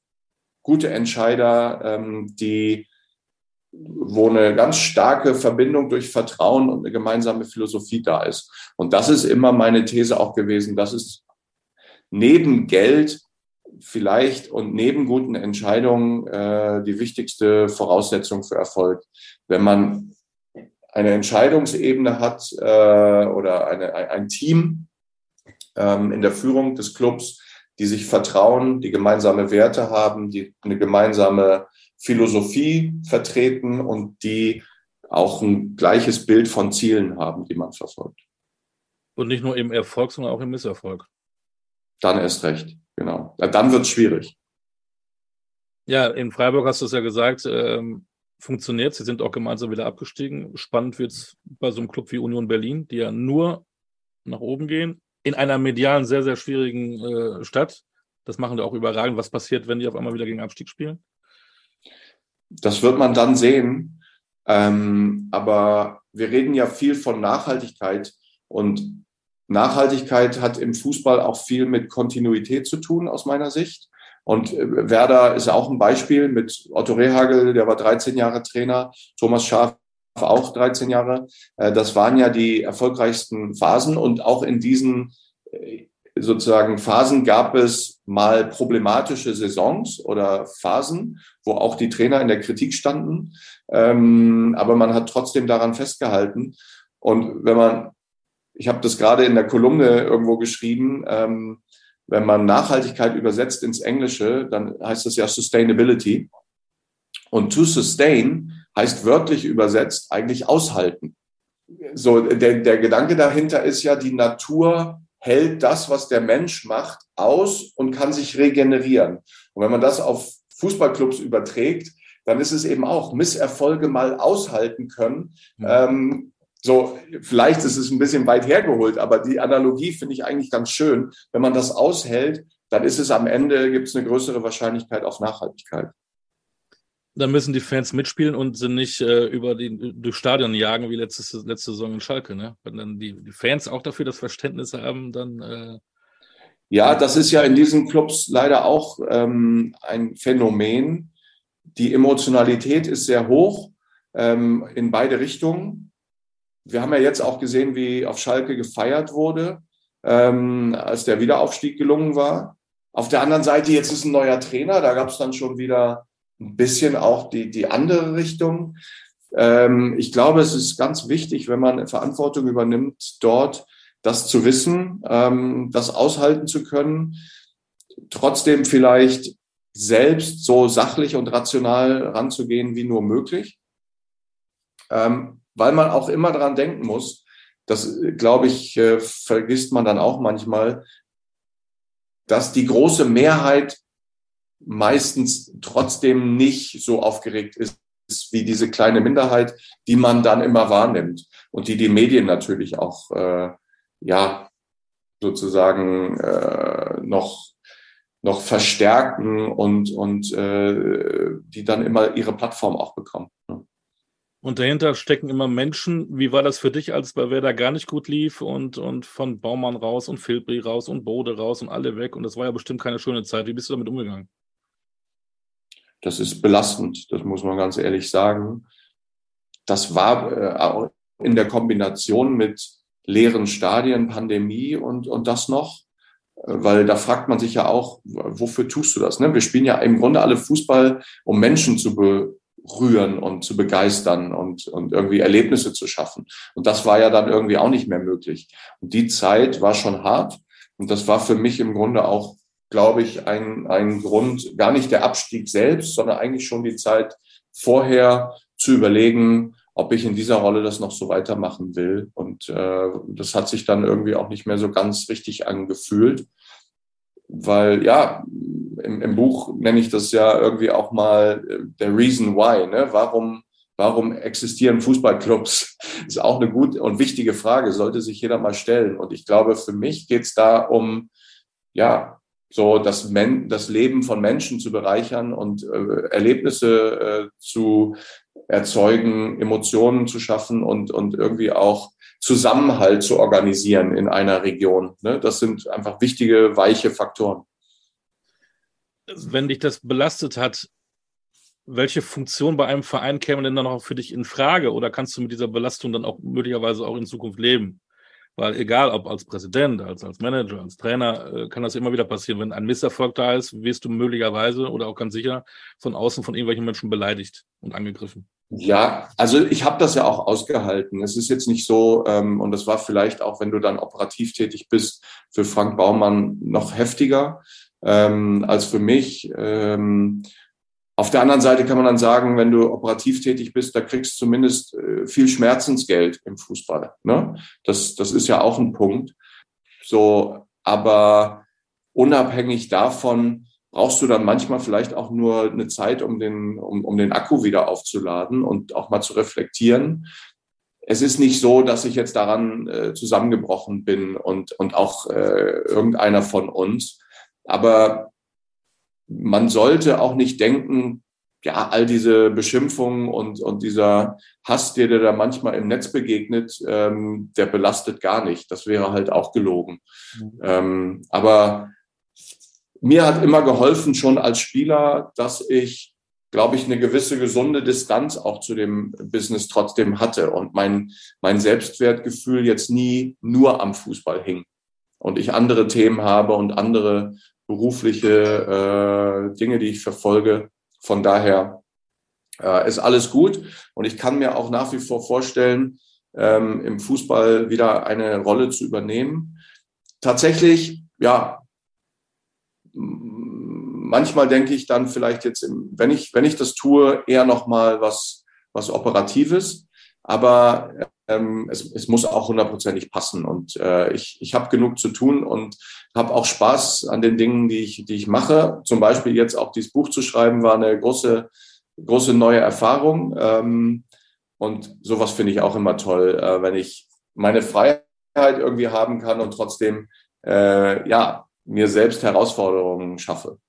gute Entscheider, ähm, die wo eine ganz starke Verbindung durch Vertrauen und eine gemeinsame Philosophie da ist. Und das ist immer meine These auch gewesen. Das ist neben Geld vielleicht und neben guten Entscheidungen äh, die wichtigste Voraussetzung für Erfolg. Wenn man eine Entscheidungsebene hat äh, oder eine, ein Team ähm, in der Führung des Clubs, die sich vertrauen, die gemeinsame Werte haben, die eine gemeinsame Philosophie vertreten und die auch ein gleiches Bild von Zielen haben, die man verfolgt. Und nicht nur im Erfolg, sondern auch im Misserfolg. Dann erst recht, genau. Dann wird es schwierig. Ja, in Freiburg hast du es ja gesagt, ähm, funktioniert. Sie sind auch gemeinsam wieder abgestiegen. Spannend wird es bei so einem Club wie Union Berlin, die ja nur nach oben gehen, in einer medialen sehr, sehr schwierigen äh, Stadt. Das machen die auch überragend. Was passiert, wenn die auf einmal wieder gegen Abstieg spielen? Das wird man dann sehen. Ähm, aber wir reden ja viel von Nachhaltigkeit und Nachhaltigkeit hat im Fußball auch viel mit Kontinuität zu tun, aus meiner Sicht. Und äh, Werder ist auch ein Beispiel mit Otto Rehagel, der war 13 Jahre Trainer, Thomas Schaaf auch 13 Jahre. Äh, das waren ja die erfolgreichsten Phasen und auch in diesen äh, sozusagen Phasen gab es mal problematische Saisons oder Phasen, wo auch die Trainer in der Kritik standen. Ähm, aber man hat trotzdem daran festgehalten. Und wenn man, ich habe das gerade in der Kolumne irgendwo geschrieben, ähm, wenn man Nachhaltigkeit übersetzt ins Englische, dann heißt das ja Sustainability. Und to sustain heißt wörtlich übersetzt eigentlich aushalten. So, der, der Gedanke dahinter ist ja, die Natur hält das, was der Mensch macht, aus und kann sich regenerieren. Und wenn man das auf Fußballclubs überträgt, dann ist es eben auch Misserfolge mal aushalten können. Mhm. Ähm, so, vielleicht ist es ein bisschen weit hergeholt, aber die Analogie finde ich eigentlich ganz schön. Wenn man das aushält, dann ist es am Ende, gibt es eine größere Wahrscheinlichkeit auf Nachhaltigkeit. Dann müssen die Fans mitspielen und sind nicht äh, über die durch Stadion jagen wie letzte, letzte Saison in Schalke, ne? Wenn dann die, die Fans auch dafür das Verständnis haben, dann äh ja, das ist ja in diesen Clubs leider auch ähm, ein Phänomen. Die Emotionalität ist sehr hoch ähm, in beide Richtungen wir haben ja jetzt auch gesehen, wie auf Schalke gefeiert wurde, ähm, als der Wiederaufstieg gelungen war. Auf der anderen Seite, jetzt ist ein neuer Trainer, da gab es dann schon wieder ein bisschen auch die, die andere Richtung. Ähm, ich glaube, es ist ganz wichtig, wenn man Verantwortung übernimmt, dort das zu wissen, ähm, das aushalten zu können, trotzdem vielleicht selbst so sachlich und rational ranzugehen wie nur möglich. Ähm, weil man auch immer daran denken muss, das, glaube ich, äh, vergisst man dann auch manchmal, dass die große Mehrheit meistens trotzdem nicht so aufgeregt ist wie diese kleine Minderheit, die man dann immer wahrnimmt und die die Medien natürlich auch äh, ja sozusagen äh, noch noch verstärken und und äh, die dann immer ihre Plattform auch bekommen. Ne? Und dahinter stecken immer Menschen. Wie war das für dich, als bei Werder gar nicht gut lief und, und von Baumann raus und Filbri raus und Bode raus und alle weg? Und das war ja bestimmt keine schöne Zeit. Wie bist du damit umgegangen? Das ist belastend, das muss man ganz ehrlich sagen. Das war äh, in der Kombination mit leeren Stadien, Pandemie und, und das noch. Äh, weil da fragt man sich ja auch, wofür tust du das? Ne? Wir spielen ja im Grunde alle Fußball, um Menschen zu be rühren und zu begeistern und, und irgendwie Erlebnisse zu schaffen. Und das war ja dann irgendwie auch nicht mehr möglich. Und die Zeit war schon hart. Und das war für mich im Grunde auch, glaube ich, ein, ein Grund, gar nicht der Abstieg selbst, sondern eigentlich schon die Zeit vorher zu überlegen, ob ich in dieser Rolle das noch so weitermachen will. Und äh, das hat sich dann irgendwie auch nicht mehr so ganz richtig angefühlt. Weil ja, im, im Buch nenne ich das ja irgendwie auch mal äh, der Reason Why. Ne? Warum, warum existieren Fußballclubs? Ist auch eine gute und wichtige Frage, sollte sich jeder mal stellen. Und ich glaube, für mich geht es da um, ja, so das, Men das Leben von Menschen zu bereichern und äh, Erlebnisse äh, zu erzeugen, Emotionen zu schaffen und, und irgendwie auch Zusammenhalt zu organisieren in einer Region. Ne? Das sind einfach wichtige, weiche Faktoren. Wenn dich das belastet hat, welche Funktion bei einem Verein käme denn dann noch für dich in Frage? Oder kannst du mit dieser Belastung dann auch möglicherweise auch in Zukunft leben? Weil egal, ob als Präsident, als, als Manager, als Trainer, äh, kann das immer wieder passieren. Wenn ein Misserfolg da ist, wirst du möglicherweise oder auch ganz sicher von außen von irgendwelchen Menschen beleidigt und angegriffen. Ja, also ich habe das ja auch ausgehalten. Es ist jetzt nicht so, ähm, und das war vielleicht auch, wenn du dann operativ tätig bist, für Frank Baumann noch heftiger ähm, als für mich. Ähm, auf der anderen Seite kann man dann sagen, wenn du operativ tätig bist, da kriegst du zumindest äh, viel Schmerzensgeld im Fußball. Ne? Das, das ist ja auch ein Punkt. So, aber unabhängig davon, brauchst du dann manchmal vielleicht auch nur eine Zeit, um den, um, um den Akku wieder aufzuladen und auch mal zu reflektieren. Es ist nicht so, dass ich jetzt daran äh, zusammengebrochen bin und, und auch äh, irgendeiner von uns. Aber man sollte auch nicht denken, ja, all diese Beschimpfungen und, und dieser Hass, der dir da manchmal im Netz begegnet, ähm, der belastet gar nicht. Das wäre halt auch gelogen. Mhm. Ähm, aber mir hat immer geholfen, schon als Spieler, dass ich, glaube ich, eine gewisse gesunde Distanz auch zu dem Business trotzdem hatte und mein, mein Selbstwertgefühl jetzt nie nur am Fußball hing und ich andere Themen habe und andere berufliche äh, Dinge, die ich verfolge. Von daher äh, ist alles gut und ich kann mir auch nach wie vor vorstellen, ähm, im Fußball wieder eine Rolle zu übernehmen. Tatsächlich, ja, manchmal denke ich dann vielleicht jetzt, wenn ich, wenn ich das tue, eher nochmal was, was Operatives. Aber ähm, es, es muss auch hundertprozentig passen. Und äh, ich, ich habe genug zu tun und habe auch Spaß an den Dingen, die ich, die ich mache. Zum Beispiel jetzt auch dieses Buch zu schreiben, war eine große, große neue Erfahrung. Ähm, und sowas finde ich auch immer toll, äh, wenn ich meine Freiheit irgendwie haben kann und trotzdem äh, ja mir selbst Herausforderungen schaffe.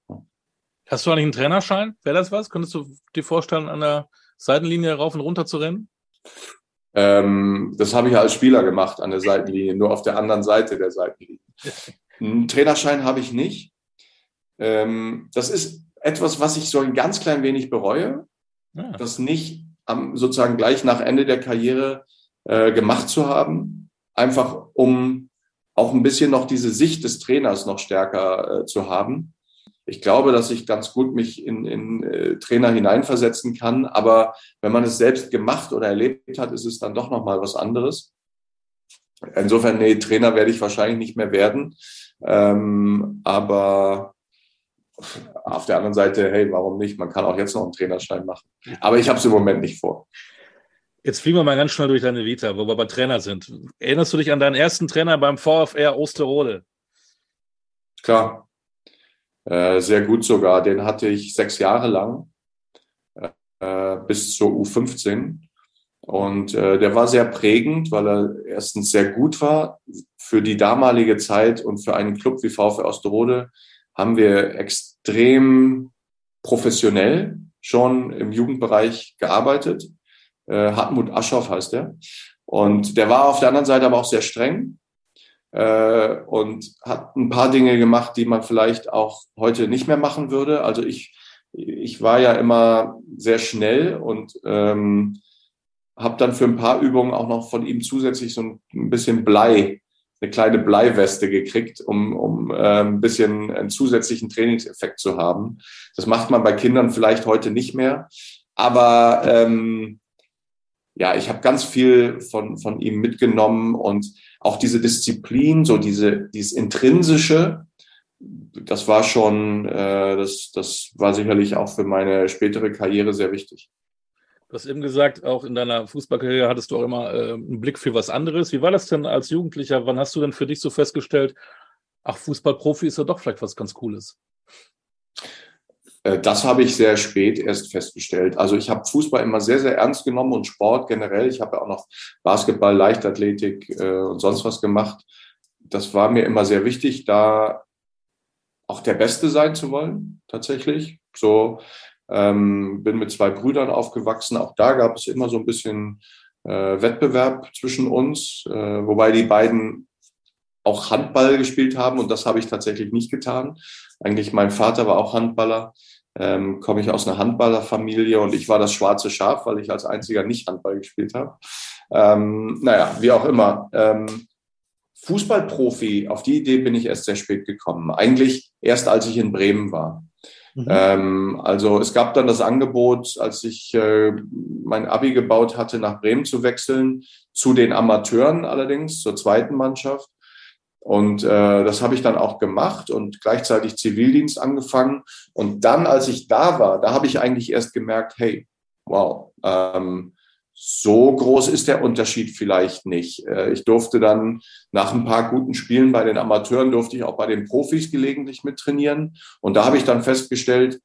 Hast du eigentlich einen Trainerschein? Wäre das was? Könntest du dir vorstellen, an der Seitenlinie rauf und runter zu rennen? Ähm, das habe ich als Spieler gemacht an der Seitenlinie, nur auf der anderen Seite der Seitenlinie. Einen Trainerschein habe ich nicht. Ähm, das ist etwas, was ich so ein ganz klein wenig bereue, ja. das nicht am, sozusagen gleich nach Ende der Karriere äh, gemacht zu haben, einfach um auch ein bisschen noch diese Sicht des Trainers noch stärker äh, zu haben. Ich glaube, dass ich ganz gut mich in, in äh, Trainer hineinversetzen kann, aber wenn man es selbst gemacht oder erlebt hat, ist es dann doch noch mal was anderes. Insofern, nee, Trainer werde ich wahrscheinlich nicht mehr werden. Ähm, aber auf der anderen Seite, hey, warum nicht? Man kann auch jetzt noch einen Trainerschein machen. Aber ich habe es im Moment nicht vor. Jetzt fliegen wir mal ganz schnell durch deine Vita, wo wir bei Trainer sind. Erinnerst du dich an deinen ersten Trainer beim VfR Osterode? Klar, äh, sehr gut sogar. Den hatte ich sechs Jahre lang äh, bis zur U15. Und äh, der war sehr prägend, weil er erstens sehr gut war. Für die damalige Zeit und für einen Club wie VfR Osterode haben wir extrem professionell schon im Jugendbereich gearbeitet äh, Hartmut Aschoff heißt er. Und der war auf der anderen Seite aber auch sehr streng äh, und hat ein paar Dinge gemacht, die man vielleicht auch heute nicht mehr machen würde. Also ich, ich war ja immer sehr schnell und ähm, habe dann für ein paar Übungen auch noch von ihm zusätzlich so ein, bisschen Blei, eine kleine Bleiweste gekriegt, um, um äh, ein bisschen einen zusätzlichen Trainingseffekt zu haben. Das macht man bei Kindern vielleicht heute nicht mehr. Aber ähm, ja, ich habe ganz viel von, von ihm mitgenommen und auch diese Disziplin, so diese, dieses Intrinsische, das war schon, äh, das, das war sicherlich auch für meine spätere Karriere sehr wichtig. Du hast eben gesagt, auch in deiner Fußballkarriere hattest du auch immer äh, einen Blick für was anderes. Wie war das denn als Jugendlicher? Wann hast du denn für dich so festgestellt, ach, Fußballprofi ist ja doch vielleicht was ganz Cooles. Äh, das habe ich sehr spät erst festgestellt. Also ich habe Fußball immer sehr, sehr ernst genommen und Sport generell. Ich habe ja auch noch Basketball, Leichtathletik äh, und sonst was gemacht. Das war mir immer sehr wichtig, da auch der Beste sein zu wollen, tatsächlich. So ähm, bin mit zwei Brüdern aufgewachsen. Auch da gab es immer so ein bisschen äh, Wettbewerb zwischen uns, äh, wobei die beiden auch Handball gespielt haben und das habe ich tatsächlich nicht getan. Eigentlich mein Vater war auch Handballer, ähm, komme ich aus einer Handballerfamilie und ich war das schwarze Schaf, weil ich als einziger nicht Handball gespielt habe. Ähm, naja, wie auch immer. Ähm, Fußballprofi, auf die Idee bin ich erst sehr spät gekommen. Eigentlich erst als ich in Bremen war. Mhm. Ähm, also es gab dann das Angebot, als ich äh, mein Abi gebaut hatte, nach Bremen zu wechseln, zu den Amateuren allerdings, zur zweiten Mannschaft. Und äh, das habe ich dann auch gemacht und gleichzeitig Zivildienst angefangen. Und dann, als ich da war, da habe ich eigentlich erst gemerkt, hey, wow, ähm, so groß ist der Unterschied vielleicht nicht. Äh, ich durfte dann nach ein paar guten Spielen bei den Amateuren, durfte ich auch bei den Profis gelegentlich mittrainieren. Und da habe ich dann festgestellt,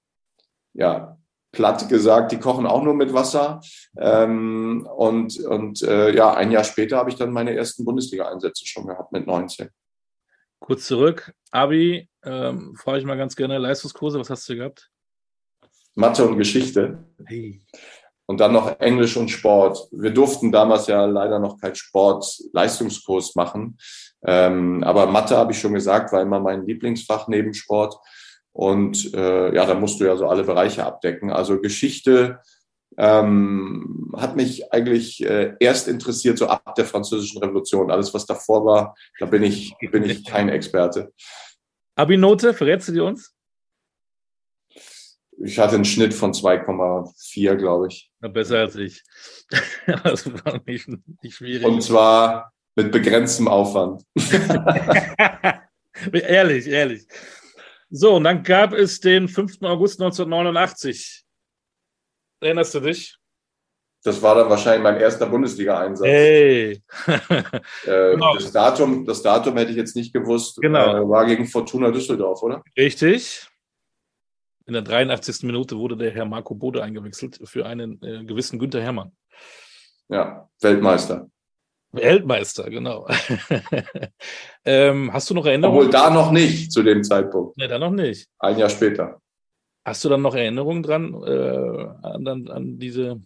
ja, platt gesagt, die kochen auch nur mit Wasser. Ähm, und und äh, ja, ein Jahr später habe ich dann meine ersten Bundesliga-Einsätze schon gehabt mit 19. Kurz zurück. Abi, ähm, frage ich mal ganz gerne, Leistungskurse, was hast du gehabt? Mathe und Geschichte. Hey. Und dann noch Englisch und Sport. Wir durften damals ja leider noch keinen Sport-Leistungskurs machen. Ähm, aber Mathe, habe ich schon gesagt, war immer mein Lieblingsfach neben Sport. Und äh, ja, da musst du ja so alle Bereiche abdecken. Also Geschichte, ähm, hat mich eigentlich äh, erst interessiert, so ab der Französischen Revolution. Alles, was davor war, da bin ich, bin ich kein Experte. Abi-Note, verrätst du die uns? Ich hatte einen Schnitt von 2,4, glaube ich. Ja, besser als ich. das war nicht, nicht schwierig. Und zwar mit begrenztem Aufwand. ehrlich, ehrlich. So, und dann gab es den 5. August 1989. Erinnerst du dich? Das war dann wahrscheinlich mein erster Bundesliga-Einsatz. Hey. äh, genau. das, Datum, das Datum hätte ich jetzt nicht gewusst. Genau. Äh, war gegen Fortuna Düsseldorf, oder? Richtig. In der 83. Minute wurde der Herr Marco Bode eingewechselt für einen äh, gewissen Günther Hermann. Ja, Weltmeister. Weltmeister, genau. ähm, hast du noch Erinnerungen? Obwohl da noch nicht zu dem Zeitpunkt. Ne, da noch nicht. Ein Jahr später. Hast du dann noch Erinnerungen dran äh, an, an diese,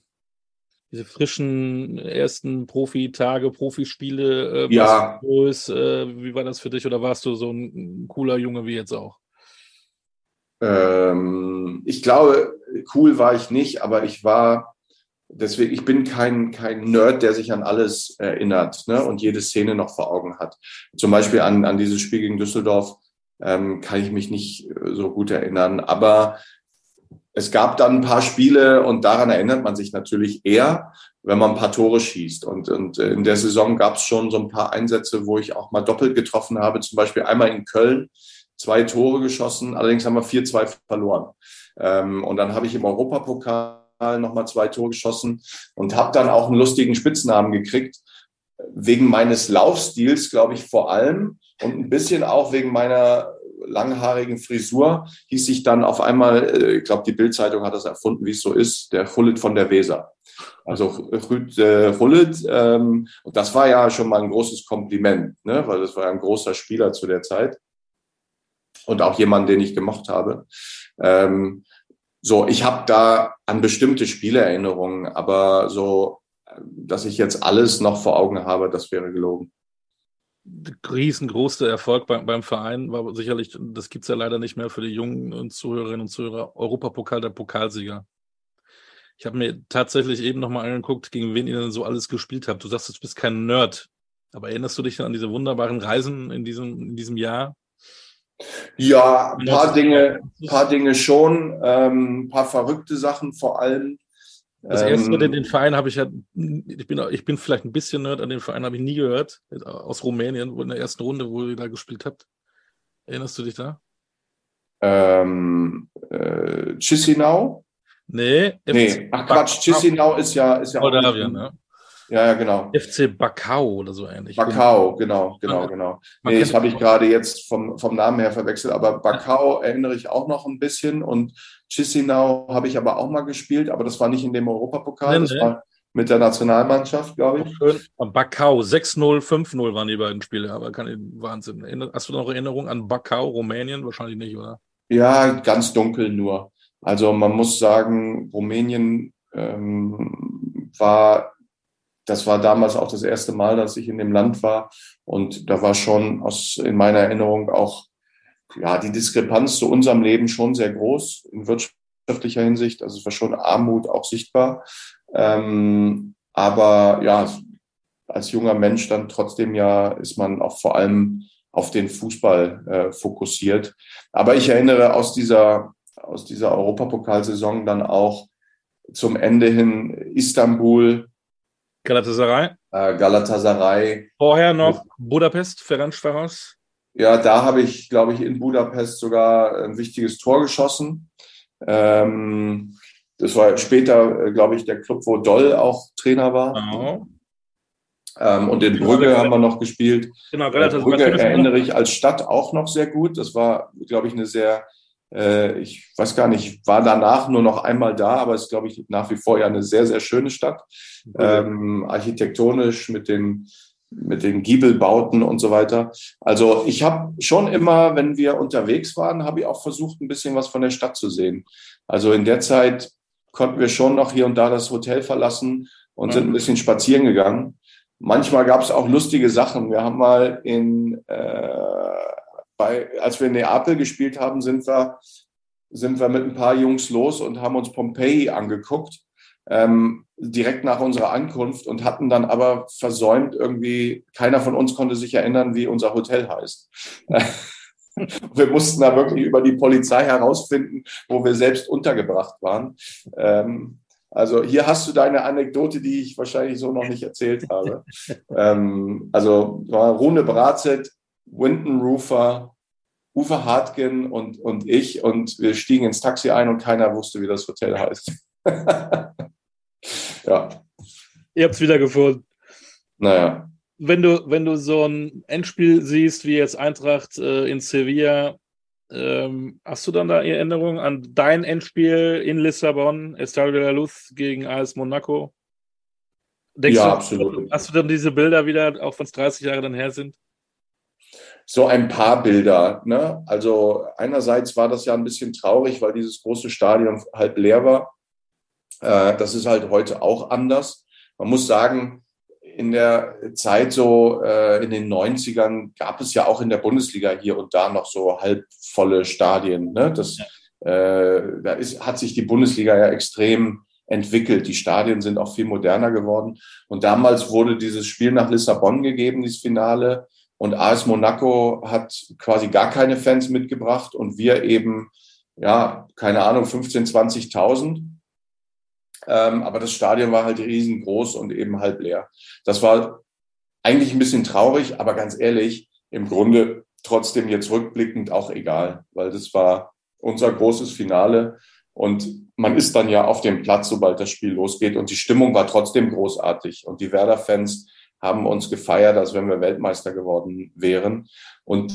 diese frischen ersten Profitage, Profispiele? Äh, ja. Groß, äh, wie war das für dich oder warst du so ein cooler Junge wie jetzt auch? Ähm, ich glaube, cool war ich nicht, aber ich war deswegen, ich bin kein, kein Nerd, der sich an alles erinnert ne, und jede Szene noch vor Augen hat. Zum Beispiel an, an dieses Spiel gegen Düsseldorf ähm, kann ich mich nicht äh, so gut erinnern. Aber es gab dann ein paar Spiele und daran erinnert man sich natürlich eher, wenn man ein paar Tore schießt. Und, und in der Saison gab es schon so ein paar Einsätze, wo ich auch mal doppelt getroffen habe. Zum Beispiel einmal in Köln zwei Tore geschossen, allerdings haben wir 4-2 verloren. Ähm, und dann habe ich im Europapokal nochmal zwei Tore geschossen und habe dann auch einen lustigen Spitznamen gekriegt, wegen meines Laufstils, glaube ich, vor allem und ein bisschen auch wegen meiner langhaarigen Frisur hieß ich dann auf einmal, äh, ich glaube, die Bildzeitung hat das erfunden, wie es so ist, der Hullet von der Weser. Also Rüd äh, Hullet, ähm, und das war ja schon mal ein großes Kompliment, ne? weil das war ein großer Spieler zu der Zeit und auch jemand, den ich gemocht habe. Ähm, so, ich habe da an bestimmte Spieleerinnerungen, aber so, dass ich jetzt alles noch vor Augen habe, das wäre gelogen riesengroßer Erfolg beim, beim Verein war sicherlich, das gibt es ja leider nicht mehr für die jungen Zuhörerinnen und Zuhörer, Europapokal der Pokalsieger. Ich habe mir tatsächlich eben nochmal angeguckt, gegen wen ihr denn so alles gespielt habt. Du sagst, du bist kein Nerd. Aber erinnerst du dich an diese wunderbaren Reisen in diesem, in diesem Jahr? Ja, ein paar Dinge, paar Dinge schon, ähm, ein paar verrückte Sachen vor allem. Das erste, ähm, den, Verein habe ich ja, ich bin, ich bin vielleicht ein bisschen Nerd an den Verein, habe ich nie gehört. Aus Rumänien, wo in der ersten Runde, wo ihr da gespielt habt. Erinnerst du dich da? Ähm, äh, Chisinau? Nee. Nee, ach Quatsch, Chisinau ist ja, ist ja Moldawien, ne? Ja, ja, genau. FC Bacau oder so ähnlich. Bacau, genau, genau, genau. Nee, das habe ich gerade jetzt vom, vom Namen her verwechselt, aber Bacau erinnere ich auch noch ein bisschen und Chisinau habe ich aber auch mal gespielt, aber das war nicht in dem Europapokal, das war mit der Nationalmannschaft, glaube ich. Schön. Bacau, 6-0, 5-0 waren die beiden Spiele, aber kann, Wahnsinn. Hast du noch Erinnerungen an Bacau, Rumänien? Wahrscheinlich nicht, oder? Ja, ganz dunkel nur. Also man muss sagen, Rumänien ähm, war, das war damals auch das erste Mal, dass ich in dem Land war. Und da war schon aus, in meiner Erinnerung auch ja, die Diskrepanz zu unserem Leben schon sehr groß in wirtschaftlicher Hinsicht. Also es war schon Armut auch sichtbar. Ähm, aber ja, als junger Mensch dann trotzdem ja ist man auch vor allem auf den Fußball äh, fokussiert. Aber ich erinnere aus dieser, aus dieser Europapokalsaison dann auch zum Ende hin Istanbul. Galatasaray. Äh, Galatasaray. Vorher noch Budapest, Ferencvaros. Ja, da habe ich, glaube ich, in Budapest sogar ein wichtiges Tor geschossen. Ähm, das war später, äh, glaube ich, der Club, wo Doll auch Trainer war. Genau. Ähm, und in genau, Brügge haben wir noch gespielt. Genau, relativ Brügge erinnere ich als Stadt auch noch sehr gut. Das war, glaube ich, eine sehr, äh, ich weiß gar nicht, war danach nur noch einmal da, aber es ist, glaube ich, nach wie vor ja eine sehr, sehr schöne Stadt. Ähm, architektonisch mit den, mit den Giebelbauten und so weiter. Also ich habe schon immer, wenn wir unterwegs waren, habe ich auch versucht, ein bisschen was von der Stadt zu sehen. Also in der Zeit konnten wir schon noch hier und da das Hotel verlassen und sind ein bisschen spazieren gegangen. Manchmal gab es auch lustige Sachen. Wir haben mal in, äh, bei, als wir in Neapel gespielt haben, sind wir, sind wir mit ein paar Jungs los und haben uns Pompeji angeguckt, ähm, direkt nach unserer Ankunft und hatten dann aber versäumt irgendwie, keiner von uns konnte sich erinnern, wie unser Hotel heißt. wir mussten da wirklich über die Polizei herausfinden, wo wir selbst untergebracht waren. Ähm, also hier hast du deine Anekdote, die ich wahrscheinlich so noch nicht erzählt habe. ähm, also war Rune Bratzett, Winton Rufer, Uwe Hartgen und, und ich und wir stiegen ins Taxi ein und keiner wusste, wie das Hotel heißt. ja. Ihr habt es wieder gefunden. Naja. Wenn du, wenn du so ein Endspiel siehst, wie jetzt Eintracht äh, in Sevilla, ähm, hast du dann da Erinnerungen an dein Endspiel in Lissabon, Estadio de la Luz gegen AS Monaco? Denkst ja, du, absolut. Hast du dann diese Bilder wieder, auch wenn es 30 Jahre dann her sind? So ein paar Bilder. Ne? Also einerseits war das ja ein bisschen traurig, weil dieses große Stadion halb leer war. Äh, das ist halt heute auch anders. Man muss sagen, in der Zeit so äh, in den 90ern gab es ja auch in der Bundesliga hier und da noch so halbvolle Stadien. Ne? Das, äh, da ist, hat sich die Bundesliga ja extrem entwickelt. Die Stadien sind auch viel moderner geworden. Und damals wurde dieses Spiel nach Lissabon gegeben, dieses Finale. Und AS Monaco hat quasi gar keine Fans mitgebracht und wir eben, ja, keine Ahnung, 15, 20.000. Ähm, aber das Stadion war halt riesengroß und eben halb leer. Das war eigentlich ein bisschen traurig, aber ganz ehrlich, im Grunde trotzdem jetzt rückblickend auch egal, weil das war unser großes Finale und man ist dann ja auf dem Platz, sobald das Spiel losgeht und die Stimmung war trotzdem großartig und die Werder-Fans haben uns gefeiert, als wenn wir Weltmeister geworden wären und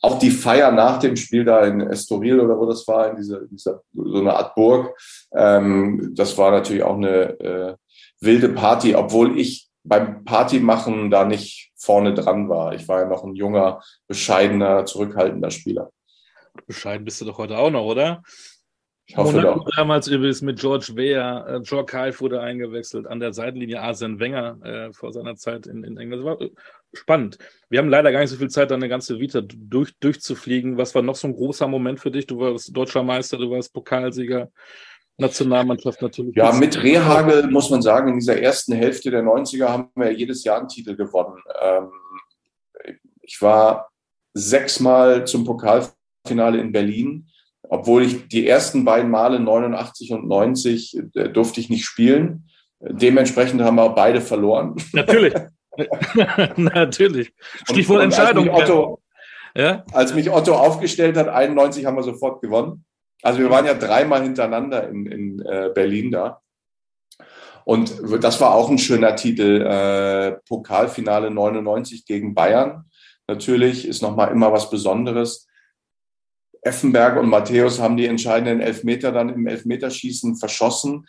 auch die Feier nach dem Spiel da in Estoril oder wo das war, in dieser, dieser so eine Art Burg, ähm, das war natürlich auch eine äh, wilde Party, obwohl ich beim Partymachen da nicht vorne dran war. Ich war ja noch ein junger, bescheidener, zurückhaltender Spieler. Bescheiden bist du doch heute auch noch, oder? Ich hoffe Monaco doch. damals übrigens mit George Weah, äh, George Kyle wurde eingewechselt, an der Seitenlinie Arsene Wenger äh, vor seiner Zeit in, in England. Das war äh, spannend. Wir haben leider gar nicht so viel Zeit, eine ganze Vita durch, durchzufliegen. Was war noch so ein großer Moment für dich? Du warst deutscher Meister, du warst Pokalsieger. Nationalmannschaft natürlich. Ja, mit Rehagel muss man sagen, in dieser ersten Hälfte der 90er haben wir jedes Jahr einen Titel gewonnen. Ähm, ich war sechsmal zum Pokalfinale in Berlin obwohl ich die ersten beiden Male 89 und 90 äh, durfte ich nicht spielen. Dementsprechend haben wir beide verloren. Natürlich. Natürlich. Stichwort und, und Entscheidung. Als mich, Otto, ja? als mich Otto aufgestellt hat, 91 haben wir sofort gewonnen. Also wir waren ja dreimal hintereinander in, in äh, Berlin da. Und das war auch ein schöner Titel. Äh, Pokalfinale 99 gegen Bayern. Natürlich ist nochmal immer was Besonderes. Effenberg und Matthäus haben die entscheidenden Elfmeter dann im Elfmeterschießen verschossen.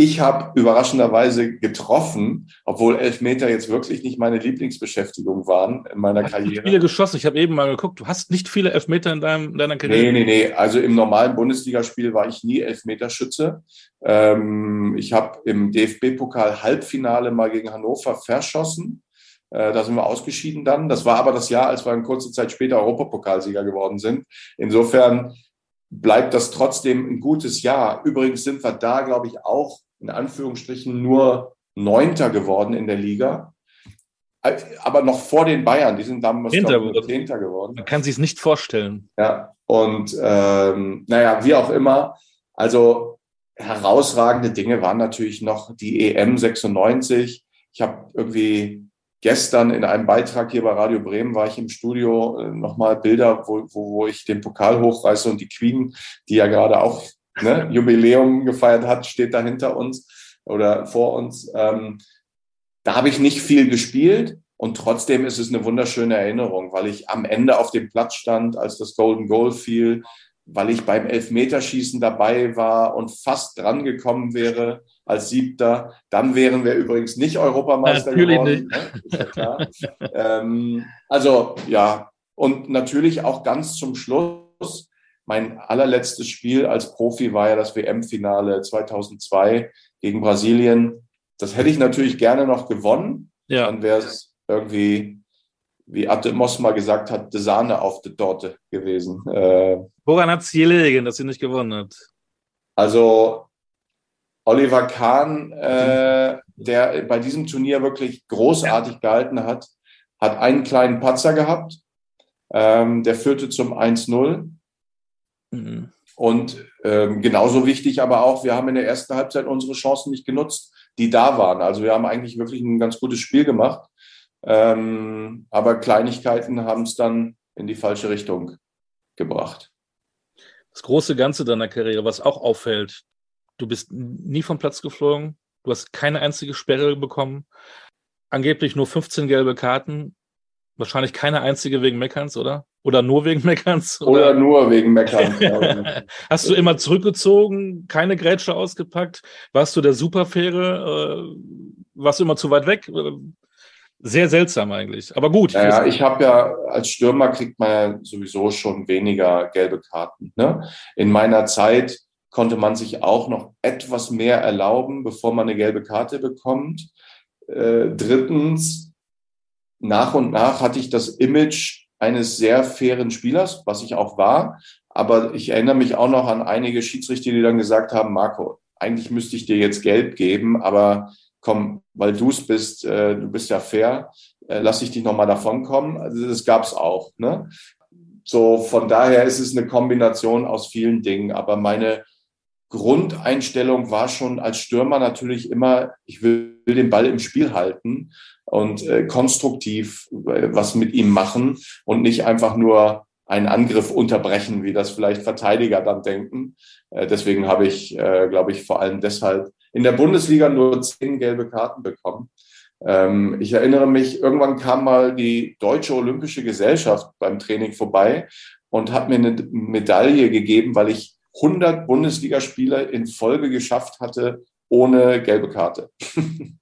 Ich habe überraschenderweise getroffen, obwohl Elfmeter jetzt wirklich nicht meine Lieblingsbeschäftigung waren in meiner hast Karriere. viele geschossen. Ich habe eben mal geguckt, du hast nicht viele Elfmeter in deinem, deiner Karriere. Nee, nee, nee. Also im normalen Bundesligaspiel war ich nie Elfmeterschütze. Ähm, ich habe im DFB-Pokal Halbfinale mal gegen Hannover verschossen. Äh, da sind wir ausgeschieden dann. Das war aber das Jahr, als wir eine kurze Zeit später Europapokalsieger geworden sind. Insofern bleibt das trotzdem ein gutes Jahr. Übrigens sind wir da, glaube ich, auch in Anführungsstrichen nur Neunter geworden in der Liga. Aber noch vor den Bayern, die sind damals Zehnter geworden. Man kann sich es nicht vorstellen. Ja, und ähm, naja, wie auch immer. Also herausragende Dinge waren natürlich noch die EM 96. Ich habe irgendwie gestern in einem Beitrag hier bei Radio Bremen war ich im Studio äh, nochmal Bilder, wo, wo, wo ich den Pokal hochreiße und die Queen, die ja gerade auch ne, Jubiläum gefeiert hat, steht da hinter uns oder vor uns. Ähm, da habe ich nicht viel gespielt und trotzdem ist es eine wunderschöne Erinnerung, weil ich am Ende auf dem Platz stand, als das Golden Goal fiel, weil ich beim Elfmeterschießen dabei war und fast dran gekommen wäre als Siebter. Dann wären wir übrigens nicht Europameister Natürlich geworden. Ne? Ist ja ähm, also ja, und natürlich auch ganz zum Schluss. Mein allerletztes Spiel als Profi war ja das WM-Finale 2002 gegen Brasilien. Das hätte ich natürlich gerne noch gewonnen. Ja. Dann wäre es irgendwie wie Atte Moss mal gesagt hat, die Sahne auf der Torte gewesen. Äh, Woran hat es gelegen, dass sie nicht gewonnen hat? Also Oliver Kahn, äh, der bei diesem Turnier wirklich großartig gehalten hat, hat einen kleinen Patzer gehabt. Ähm, der führte zum 1-0. Mhm. Und ähm, genauso wichtig aber auch, wir haben in der ersten Halbzeit unsere Chancen nicht genutzt, die da waren. Also wir haben eigentlich wirklich ein ganz gutes Spiel gemacht. Ähm, aber Kleinigkeiten haben es dann in die falsche Richtung gebracht. Das große Ganze deiner Karriere, was auch auffällt, du bist nie vom Platz geflogen, du hast keine einzige Sperre bekommen, angeblich nur 15 gelbe Karten, wahrscheinlich keine einzige wegen Meckerns, oder? Oder nur wegen Meckerns? Oder, oder nur wegen Meckerns. Hast du immer zurückgezogen, keine Grätsche ausgepackt? Warst du der Superfähre? Äh, warst du immer zu weit weg? Sehr seltsam eigentlich. Aber gut. Naja, ich habe ja, als Stürmer kriegt man ja sowieso schon weniger gelbe Karten. Ne? In meiner Zeit konnte man sich auch noch etwas mehr erlauben, bevor man eine gelbe Karte bekommt. Äh, drittens, nach und nach hatte ich das Image eines sehr fairen Spielers, was ich auch war. Aber ich erinnere mich auch noch an einige Schiedsrichter, die dann gesagt haben, Marco, eigentlich müsste ich dir jetzt Geld geben, aber komm, weil du es bist, äh, du bist ja fair, äh, lass ich dich nochmal davon kommen. Also das gab es auch. Ne? So, von daher ist es eine Kombination aus vielen Dingen. Aber meine Grundeinstellung war schon als Stürmer natürlich immer, ich will den Ball im Spiel halten und äh, konstruktiv äh, was mit ihm machen und nicht einfach nur einen Angriff unterbrechen, wie das vielleicht Verteidiger dann denken. Äh, deswegen habe ich, äh, glaube ich, vor allem deshalb in der Bundesliga nur zehn gelbe Karten bekommen. Ähm, ich erinnere mich, irgendwann kam mal die Deutsche Olympische Gesellschaft beim Training vorbei und hat mir eine Medaille gegeben, weil ich 100 Bundesligaspiele in Folge geschafft hatte ohne gelbe Karte.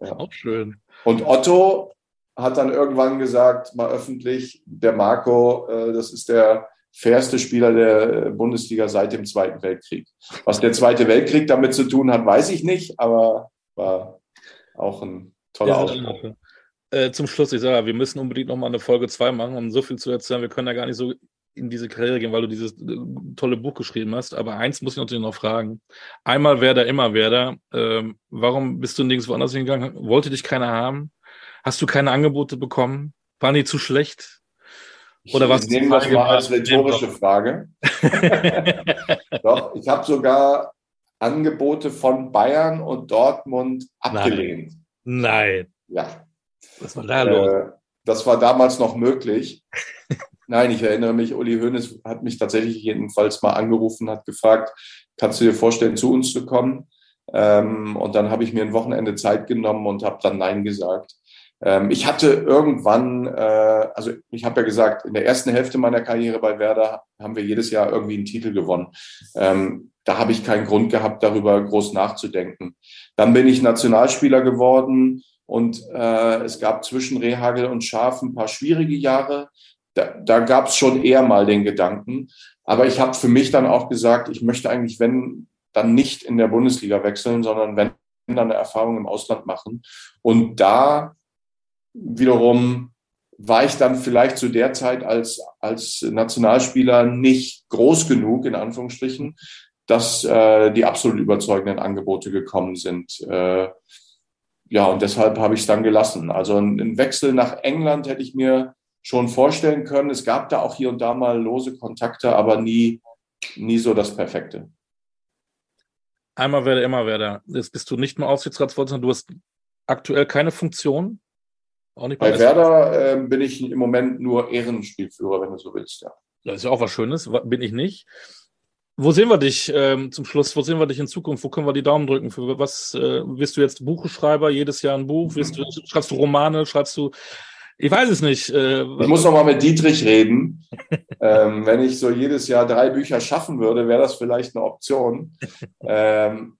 ja. Auch schön. Und Otto hat dann irgendwann gesagt, mal öffentlich, der Marco, äh, das ist der fairste Spieler der Bundesliga seit dem Zweiten Weltkrieg. Was der Zweite Weltkrieg damit zu tun hat, weiß ich nicht, aber war auch ein toller ja, Ausspruch. Äh, zum Schluss, ich sage, wir müssen unbedingt nochmal eine Folge 2 machen, um so viel zu erzählen. Wir können ja gar nicht so in diese Karriere gehen, weil du dieses äh, tolle Buch geschrieben hast. Aber eins muss ich natürlich noch fragen. Einmal Werder, immer Werder. Ähm, warum bist du nirgends woanders hingegangen? Wollte dich keiner haben? Hast du keine Angebote bekommen? Waren die zu schlecht? Oder was? Ich nehme das mal als rhetorische Frage. Doch, ich habe sogar Angebote von Bayern und Dortmund abgelehnt. Nein. Nein. Ja. Was war da los? Äh, das war damals noch möglich. Nein, ich erinnere mich, Uli Hoeneß hat mich tatsächlich jedenfalls mal angerufen, hat gefragt, kannst du dir vorstellen, zu uns zu kommen? Ähm, und dann habe ich mir ein Wochenende Zeit genommen und habe dann Nein gesagt. Ähm, ich hatte irgendwann, äh, also ich habe ja gesagt, in der ersten Hälfte meiner Karriere bei Werder haben wir jedes Jahr irgendwie einen Titel gewonnen. Ähm, da habe ich keinen Grund gehabt, darüber groß nachzudenken. Dann bin ich Nationalspieler geworden und äh, es gab zwischen Rehagel und Schaf ein paar schwierige Jahre. Da, da gab es schon eher mal den Gedanken. Aber ich habe für mich dann auch gesagt, ich möchte eigentlich, wenn, dann nicht in der Bundesliga wechseln, sondern wenn dann eine Erfahrung im Ausland machen. Und da wiederum war ich dann vielleicht zu der Zeit als, als Nationalspieler nicht groß genug, in Anführungsstrichen, dass äh, die absolut überzeugenden Angebote gekommen sind. Äh, ja, und deshalb habe ich es dann gelassen. Also einen Wechsel nach England hätte ich mir schon vorstellen können. Es gab da auch hier und da mal lose Kontakte, aber nie, nie so das Perfekte. Einmal werde, immer werde. Jetzt bist du nicht mehr Aufsichtsratsvorsitzender, du hast aktuell keine Funktion. Auch nicht bei Werder äh, bin ich im Moment nur Ehrenspielführer, wenn du so willst, ja. Das ist ja auch was Schönes, bin ich nicht. Wo sehen wir dich ähm, zum Schluss? Wo sehen wir dich in Zukunft? Wo können wir die Daumen drücken? Für was äh, wirst du jetzt Buchschreiber? Jedes Jahr ein Buch? Du, schreibst du Romane? Schreibst du? Ich weiß es nicht. Äh, ich muss noch mal mit Dietrich reden. ähm, wenn ich so jedes Jahr drei Bücher schaffen würde, wäre das vielleicht eine Option. ähm,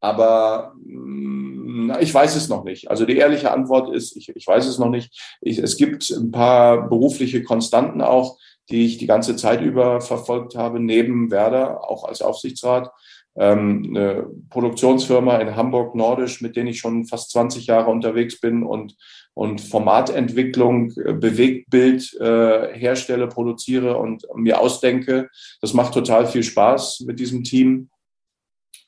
aber mm, ich weiß es noch nicht. Also die ehrliche Antwort ist, ich, ich weiß es noch nicht. Ich, es gibt ein paar berufliche Konstanten auch, die ich die ganze Zeit über verfolgt habe, neben Werder, auch als Aufsichtsrat. Ähm, eine Produktionsfirma in Hamburg Nordisch, mit denen ich schon fast 20 Jahre unterwegs bin und, und Formatentwicklung, äh, Bewegtbild äh, herstelle, produziere und mir ausdenke. Das macht total viel Spaß mit diesem Team.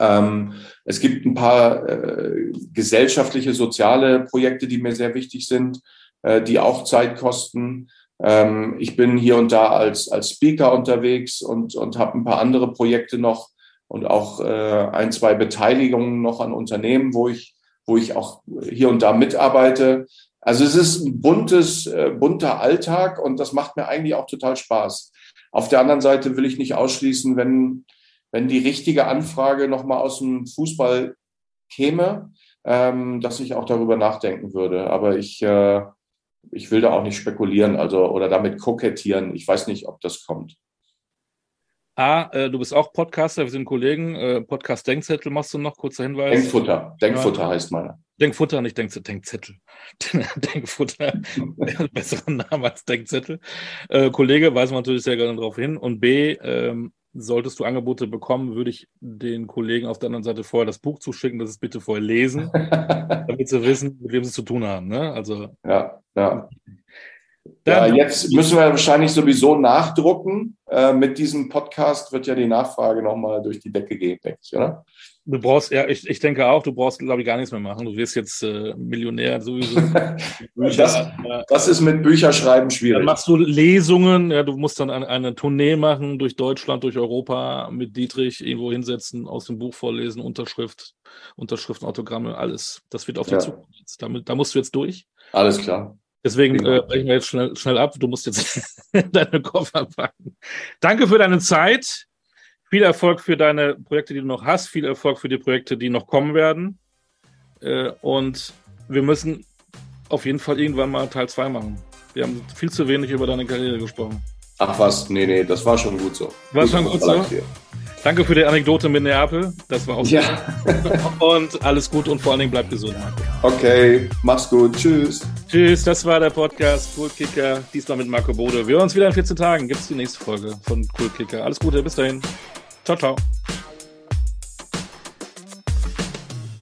Ähm, es gibt ein paar äh, gesellschaftliche, soziale Projekte, die mir sehr wichtig sind, äh, die auch Zeit kosten. Ähm, ich bin hier und da als, als Speaker unterwegs und, und habe ein paar andere Projekte noch und auch äh, ein, zwei Beteiligungen noch an Unternehmen, wo ich, wo ich auch hier und da mitarbeite. Also es ist ein buntes, äh, bunter Alltag und das macht mir eigentlich auch total Spaß. Auf der anderen Seite will ich nicht ausschließen, wenn, wenn die richtige Anfrage nochmal aus dem Fußball käme, ähm, dass ich auch darüber nachdenken würde. Aber ich, äh, ich will da auch nicht spekulieren, also oder damit kokettieren. Ich weiß nicht, ob das kommt. A, äh, du bist auch Podcaster, wir sind Kollegen. Äh, Podcast Denkzettel machst du noch, kurzer Hinweis. Denkfutter, Denkfutter ja. heißt meiner. Denkfutter, nicht Denk Denkzettel. Denkfutter, besseren Name als Denkzettel. Äh, Kollege weisen wir natürlich sehr gerne darauf hin. Und B, ähm, solltest du Angebote bekommen, würde ich den Kollegen auf der anderen Seite vorher das Buch zuschicken, das es bitte vorher lesen, damit sie wissen, mit wem sie zu tun haben. Ne? Also, ja, ja. Ja, jetzt müssen wir wahrscheinlich sowieso nachdrucken. Äh, mit diesem Podcast wird ja die Nachfrage nochmal durch die Decke gehen, denke ich, oder? Du brauchst, ja, ich, ich denke auch, du brauchst, glaube ich, gar nichts mehr machen. Du wirst jetzt äh, Millionär sowieso. das, das, ist mit Bücherschreiben schwierig. Dann machst du Lesungen, ja, du musst dann eine, eine Tournee machen durch Deutschland, durch Europa, mit Dietrich irgendwo hinsetzen, aus dem Buch vorlesen, Unterschrift, Unterschriften, Autogramme, alles. Das wird auf ja. die Zukunft. Damit, da musst du jetzt durch. Alles klar. Deswegen äh, brechen wir jetzt schnell, schnell ab. Du musst jetzt deine Koffer packen. Danke für deine Zeit. Viel Erfolg für deine Projekte, die du noch hast. Viel Erfolg für die Projekte, die noch kommen werden. Äh, und wir müssen auf jeden Fall irgendwann mal Teil 2 machen. Wir haben viel zu wenig über deine Karriere gesprochen. Ach was, nee, nee, das war schon gut so. War schon gut so? Danke für die Anekdote mit Neapel. Das war auch ja. Und alles gut und vor allen Dingen bleib gesund. Okay, mach's gut. Tschüss. Tschüss, das war der Podcast Cool Kicker. Diesmal mit Marco Bode. Wir hören uns wieder in 14 Tagen. Gibt's die nächste Folge von Cool Kicker. Alles Gute, bis dahin. Ciao, ciao.